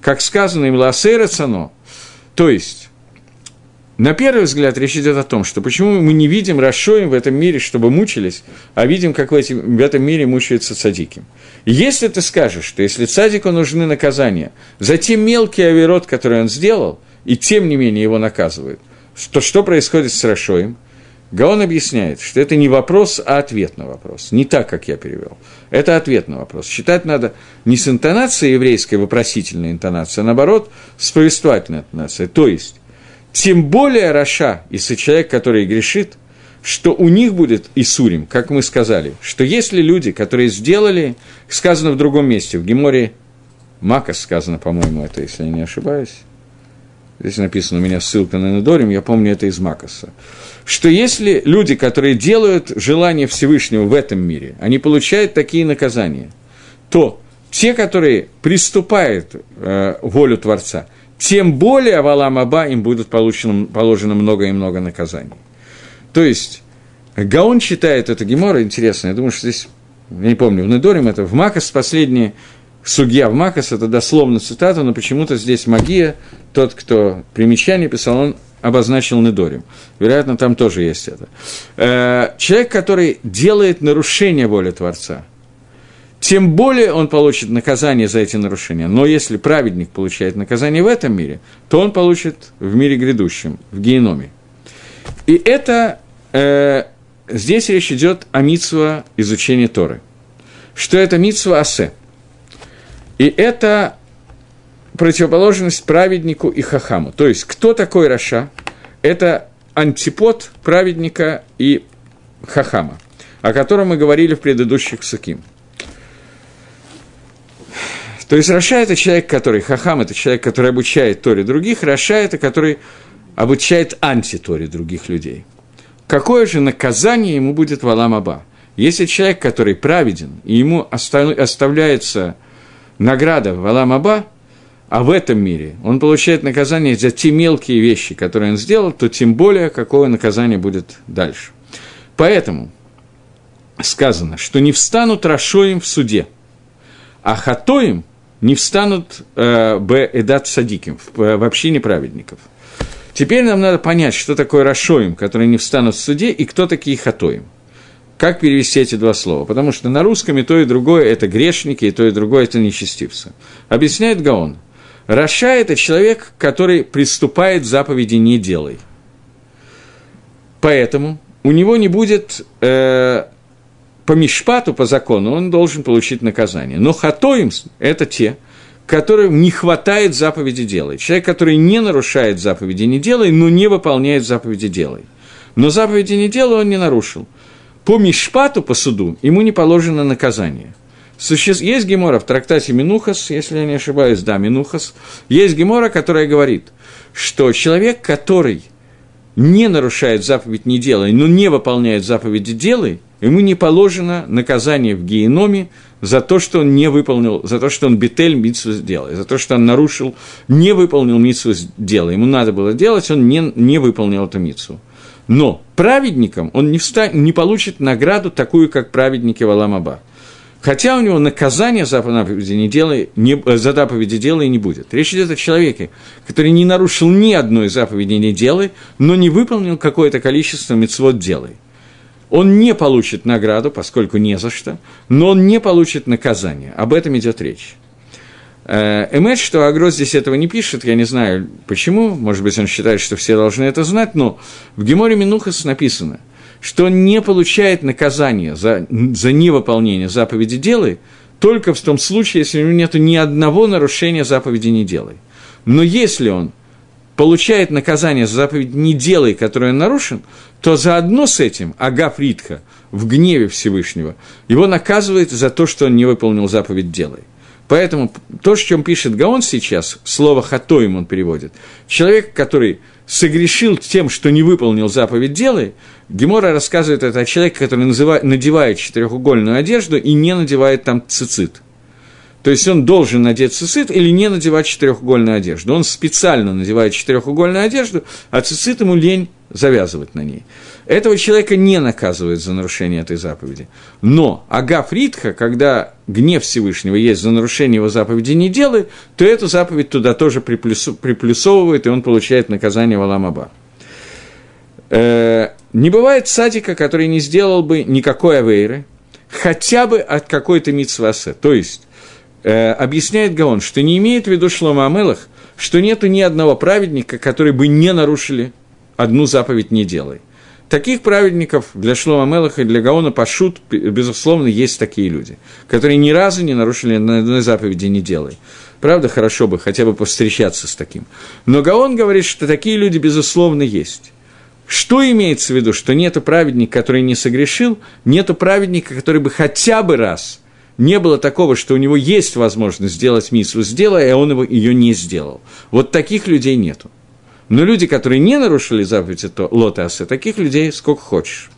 как сказано им Ласейра Цано, то есть на первый взгляд речь идет о том, что почему мы не видим Рашоим в этом мире, чтобы мучились, а видим, как в, этим, в этом мире мучаются цадики. Если ты скажешь, что если цадику нужны наказания за те мелкие авирот, которые он сделал, и тем не менее его наказывают – что, что происходит с Рашоем? Гаон объясняет, что это не вопрос, а ответ на вопрос. Не так, как я перевел. Это ответ на вопрос. Считать надо не с интонацией еврейской, вопросительной интонацией, а наоборот, с повествовательной интонацией. То есть, тем более Раша, если человек, который грешит, что у них будет Исурим, как мы сказали, что если люди, которые сделали, сказано в другом месте, в Геморе Макас сказано, по-моему, это, если я не ошибаюсь, здесь написано у меня ссылка на Недорим, я помню это из Макаса, что если люди, которые делают желание Всевышнего в этом мире, они получают такие наказания, то те, которые приступают э, волю Творца, тем более в Алам Аба им будет получено, положено много и много наказаний. То есть, Гаон читает это Гемора, интересно, я думаю, что здесь, я не помню, в Недорим это, в Макас последние Судья в Макас, это дословно цитата, но почему-то здесь магия, тот, кто примечание писал, он обозначил Недорим. Вероятно, там тоже есть это. Э, человек, который делает нарушение воли Творца, тем более он получит наказание за эти нарушения. Но если праведник получает наказание в этом мире, то он получит в мире грядущем, в геноме. И это э, здесь речь идет о митсва изучения Торы. Что это митсва асе – и это противоположность праведнику и хахаму. То есть, кто такой Раша? Это антипод праведника и חכם а, о котором мы говорили в предыдущих суким. То есть רשע – это человек, который, хахам – это человек, который обучает Торе других, Раша – это который обучает антиторе других людей. Какое же наказание ему будет в עולם הבא? Если человек, который праведен, и ему оставляется награда в עולם הבא, а в этом мире он получает наказание за те мелкие вещи, которые он сделал, то тем более какое наказание будет дальше. Поэтому сказано, что не встанут Рашоим в суде, а Хатоим не встанут э, Б. Эдат Садиким, в, в общине праведников. Теперь нам надо понять, что такое Рашоим, которые не встанут в суде, и кто такие Хатоим – как перевести эти два слова? Потому что на русском и то, и другое – это грешники, и то, и другое – это нечестивцы. Объясняет Гаон. Раша – это человек, который приступает заповеди «не делай». Поэтому у него не будет э, по мишпату, по закону, он должен получить наказание. Но хатоим – это те, которым не хватает заповеди «делай». Человек, который не нарушает заповеди «не делай», но не выполняет заповеди «делай». Но заповеди «не делай» он не нарушил – по Мишпату, по суду, ему не положено наказание. Суще... Есть гемора в трактате Минухас, если я не ошибаюсь, да, Минухас. Есть гемора, которая говорит, что человек, который не нарушает заповедь «не делай», но не выполняет заповеди «делай», ему не положено наказание в геноме за то, что он не выполнил, за то, что он бетель митсу сделал, за то, что он нарушил, не выполнил митсу дела. Ему надо было делать, он не, не выполнил эту митсу. Но праведником он не, встань, не получит награду такую, как праведники Валамаба. Хотя у него наказание за заповеди, не делай, не, за заповеди делай не будет. Речь идет о человеке, который не нарушил ни одной заповеди не делай, но не выполнил какое-то количество мецвод делай. Он не получит награду, поскольку не за что, но он не получит наказание. Об этом идет речь. Э, Эмет, что Агро здесь этого не пишет, я не знаю почему, может быть, он считает, что все должны это знать, но в Геморе Минухас написано, что он не получает наказание за, за невыполнение заповеди «делай», только в том случае, если у него нет ни одного нарушения заповеди «не делай». Но если он получает наказание за заповедь «не делай», который он нарушен, то заодно с этим Агап Ритха в гневе Всевышнего его наказывает за то, что он не выполнил заповедь «делай». Поэтому то, что чем пишет Гаон сейчас, слово «хатоим» он переводит, человек, который согрешил тем, что не выполнил заповедь «делай», Гемора рассказывает это о человеке, который называет, надевает четырехугольную одежду и не надевает там цицит. То есть он должен надеть цицит или не надевать четырехугольную одежду. Он специально надевает четырехугольную одежду, а цицит ему лень завязывать на ней. Этого человека не наказывают за нарушение этой заповеди. Но Агаф Ритха, когда гнев Всевышнего есть за нарушение его заповеди не делай, то эту заповедь туда тоже приплюсовывает, и он получает наказание в Аламаба. Э, не бывает садика, который не сделал бы никакой авейры, хотя бы от какой-то митсвасе. То есть, э, объясняет Гаон, что не имеет в виду Шлома Амелах, что нету ни одного праведника, который бы не нарушили одну заповедь «не делай». Таких праведников для Шлома Мелаха и для Гаона Пашут, безусловно, есть такие люди, которые ни разу не нарушили на одной заповеди «не делай». Правда, хорошо бы хотя бы повстречаться с таким. Но Гаон говорит, что такие люди, безусловно, есть. Что имеется в виду? Что нету праведника, который не согрешил, нету праведника, который бы хотя бы раз не было такого, что у него есть возможность сделать миссу, сделая, а он его, ее не сделал. Вот таких людей нету. Но люди, которые не нарушили заповедь то лотасы, таких людей сколько хочешь.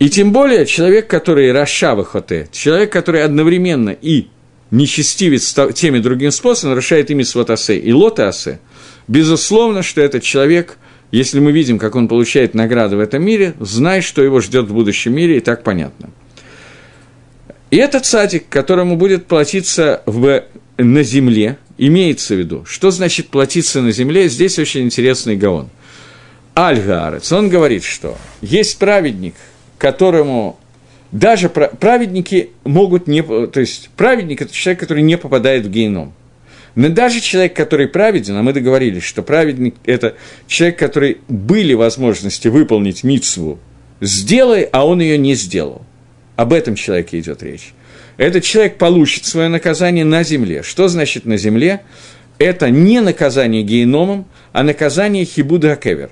И тем более человек, который Раша хоте, человек, который одновременно и нечестивец теми другим способом, нарушает ими сватасе и лотасе, безусловно, что этот человек, если мы видим, как он получает награды в этом мире, знай, что его ждет в будущем мире, и так понятно. И этот садик, которому будет платиться в, на земле – имеется в виду. Что значит платиться на земле? Здесь очень интересный гаон. Аль-Гаарец, он говорит, что есть праведник, которому даже праведники могут не... То есть праведник – это человек, который не попадает в геном. Но даже человек, который праведен, а мы договорились, что праведник – это человек, который были возможности выполнить митсву, сделай, а он ее не сделал. Об этом человеке идет речь этот человек получит свое наказание на земле. Что значит на земле? Это не наказание геномом, а наказание хибуда кевер.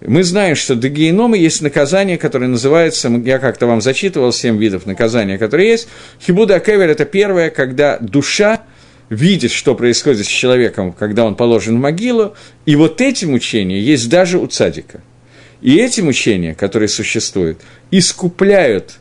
Мы знаем, что до генома есть наказание, которое называется, я как-то вам зачитывал семь видов наказания, которые есть. Хибуда кевер – это первое, когда душа видит, что происходит с человеком, когда он положен в могилу, и вот эти мучения есть даже у цадика. И эти мучения, которые существуют, искупляют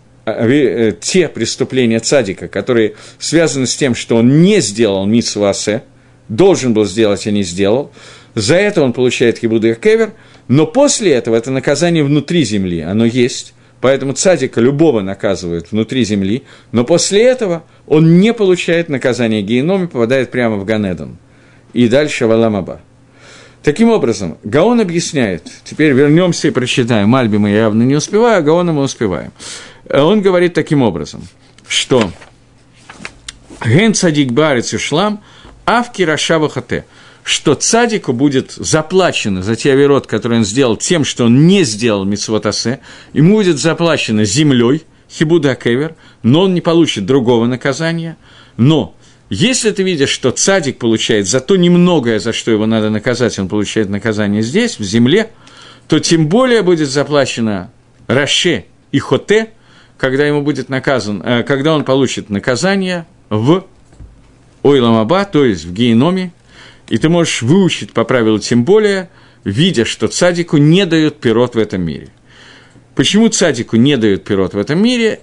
те преступления цадика, которые связаны с тем, что он не сделал митсвасе, должен был сделать, а не сделал, за это он получает хибуды кевер, но после этого это наказание внутри земли, оно есть, поэтому цадика любого наказывают внутри земли, но после этого он не получает наказание геноме, попадает прямо в Ганедон. И дальше в Аламаба. Таким образом, Гаон объясняет, теперь вернемся и прочитаем, Мальби мы явно не успеваю, а Гаона мы успеваем. Он говорит таким образом, что «Ген цадик барец и шлам, авки рашава хате», что цадику будет заплачено за те оверот, которые он сделал тем, что он не сделал митцвотасе, ему будет заплачено землей, хибуда кевер, но он не получит другого наказания, но если ты видишь, что цадик получает за то немногое, за что его надо наказать, он получает наказание здесь, в земле, то тем более будет заплачено Раше и Хоте, когда ему будет наказан, э, когда он получит наказание в Ойламаба, то есть в геноме, и ты можешь выучить по правилу тем более, видя, что цадику не дают пирот в этом мире. Почему цадику не дают пирот в этом мире?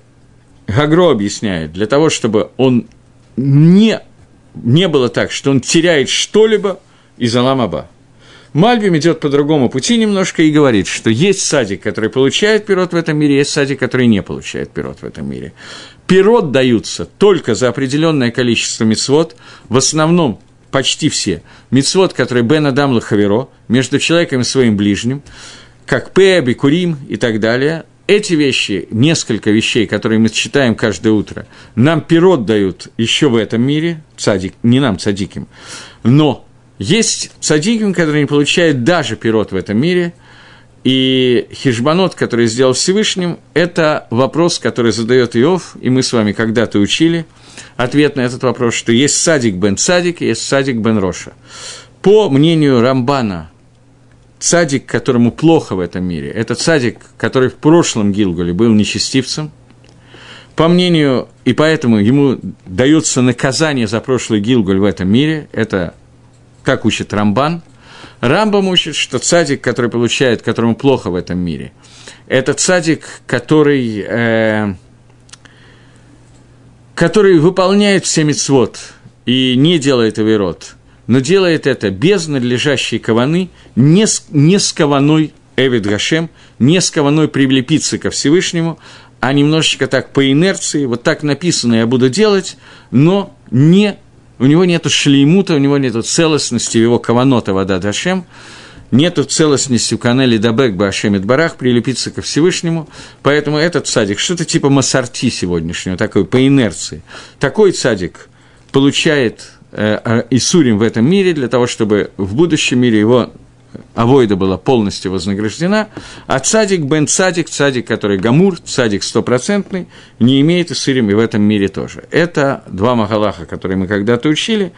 Гагро объясняет, для того, чтобы он не, не было так, что он теряет что-либо из Аламаба. Мальбим идет по другому пути немножко и говорит, что есть садик, который получает пирот в этом мире, есть садик, который не получает пирот в этом мире. Пирот даются только за определенное количество мецвод, в основном почти все. Мецвод, который Бен Адам Лахаверо, между человеком и своим ближним, как Пеби, Курим и так далее, эти вещи, несколько вещей, которые мы читаем каждое утро, нам пирот дают еще в этом мире, цадик, не нам, цадиким, но есть цадиким, который не получает даже пирот в этом мире, и хижбанот, который сделал Всевышним, это вопрос, который задает Иов, и мы с вами когда-то учили ответ на этот вопрос, что есть садик бен садик, есть садик бен роша. по мнению Рамбана, цадик, которому плохо в этом мире, это цадик, который в прошлом Гилгуле был нечестивцем, по мнению, и поэтому ему дается наказание за прошлый Гилгуль в этом мире, это как учит Рамбан. Рамбам учит, что цадик, который получает, которому плохо в этом мире, это цадик, который, э, который выполняет все мецвод и не делает авирот, но делает это без надлежащей каваны, не с, не с каваной Эвид Гашем, не с каваной прилепиться ко Всевышнему, а немножечко так по инерции, вот так написано я буду делать, но не, у него нет шлеймута, у него нет целостности его каванота вода Дашем, нету целостности у канали Дабек Башемит Барах прилепиться ко Всевышнему, поэтому этот садик, что-то типа Масарти сегодняшнего, такой по инерции. Такой садик получает Исурим в этом мире для того, чтобы в будущем мире его авойда была полностью вознаграждена, а цадик бен цадик, цадик, который гамур, цадик стопроцентный, не имеет исырим и в этом мире тоже. Это два магалаха, которые мы когда-то учили.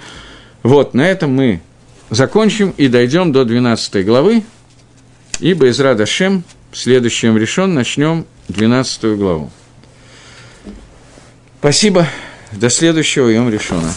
Вот, на этом мы закончим и дойдем до 12 главы, ибо из Радашем в следующем решен начнем 12 главу. Спасибо. До следующего Йом решена.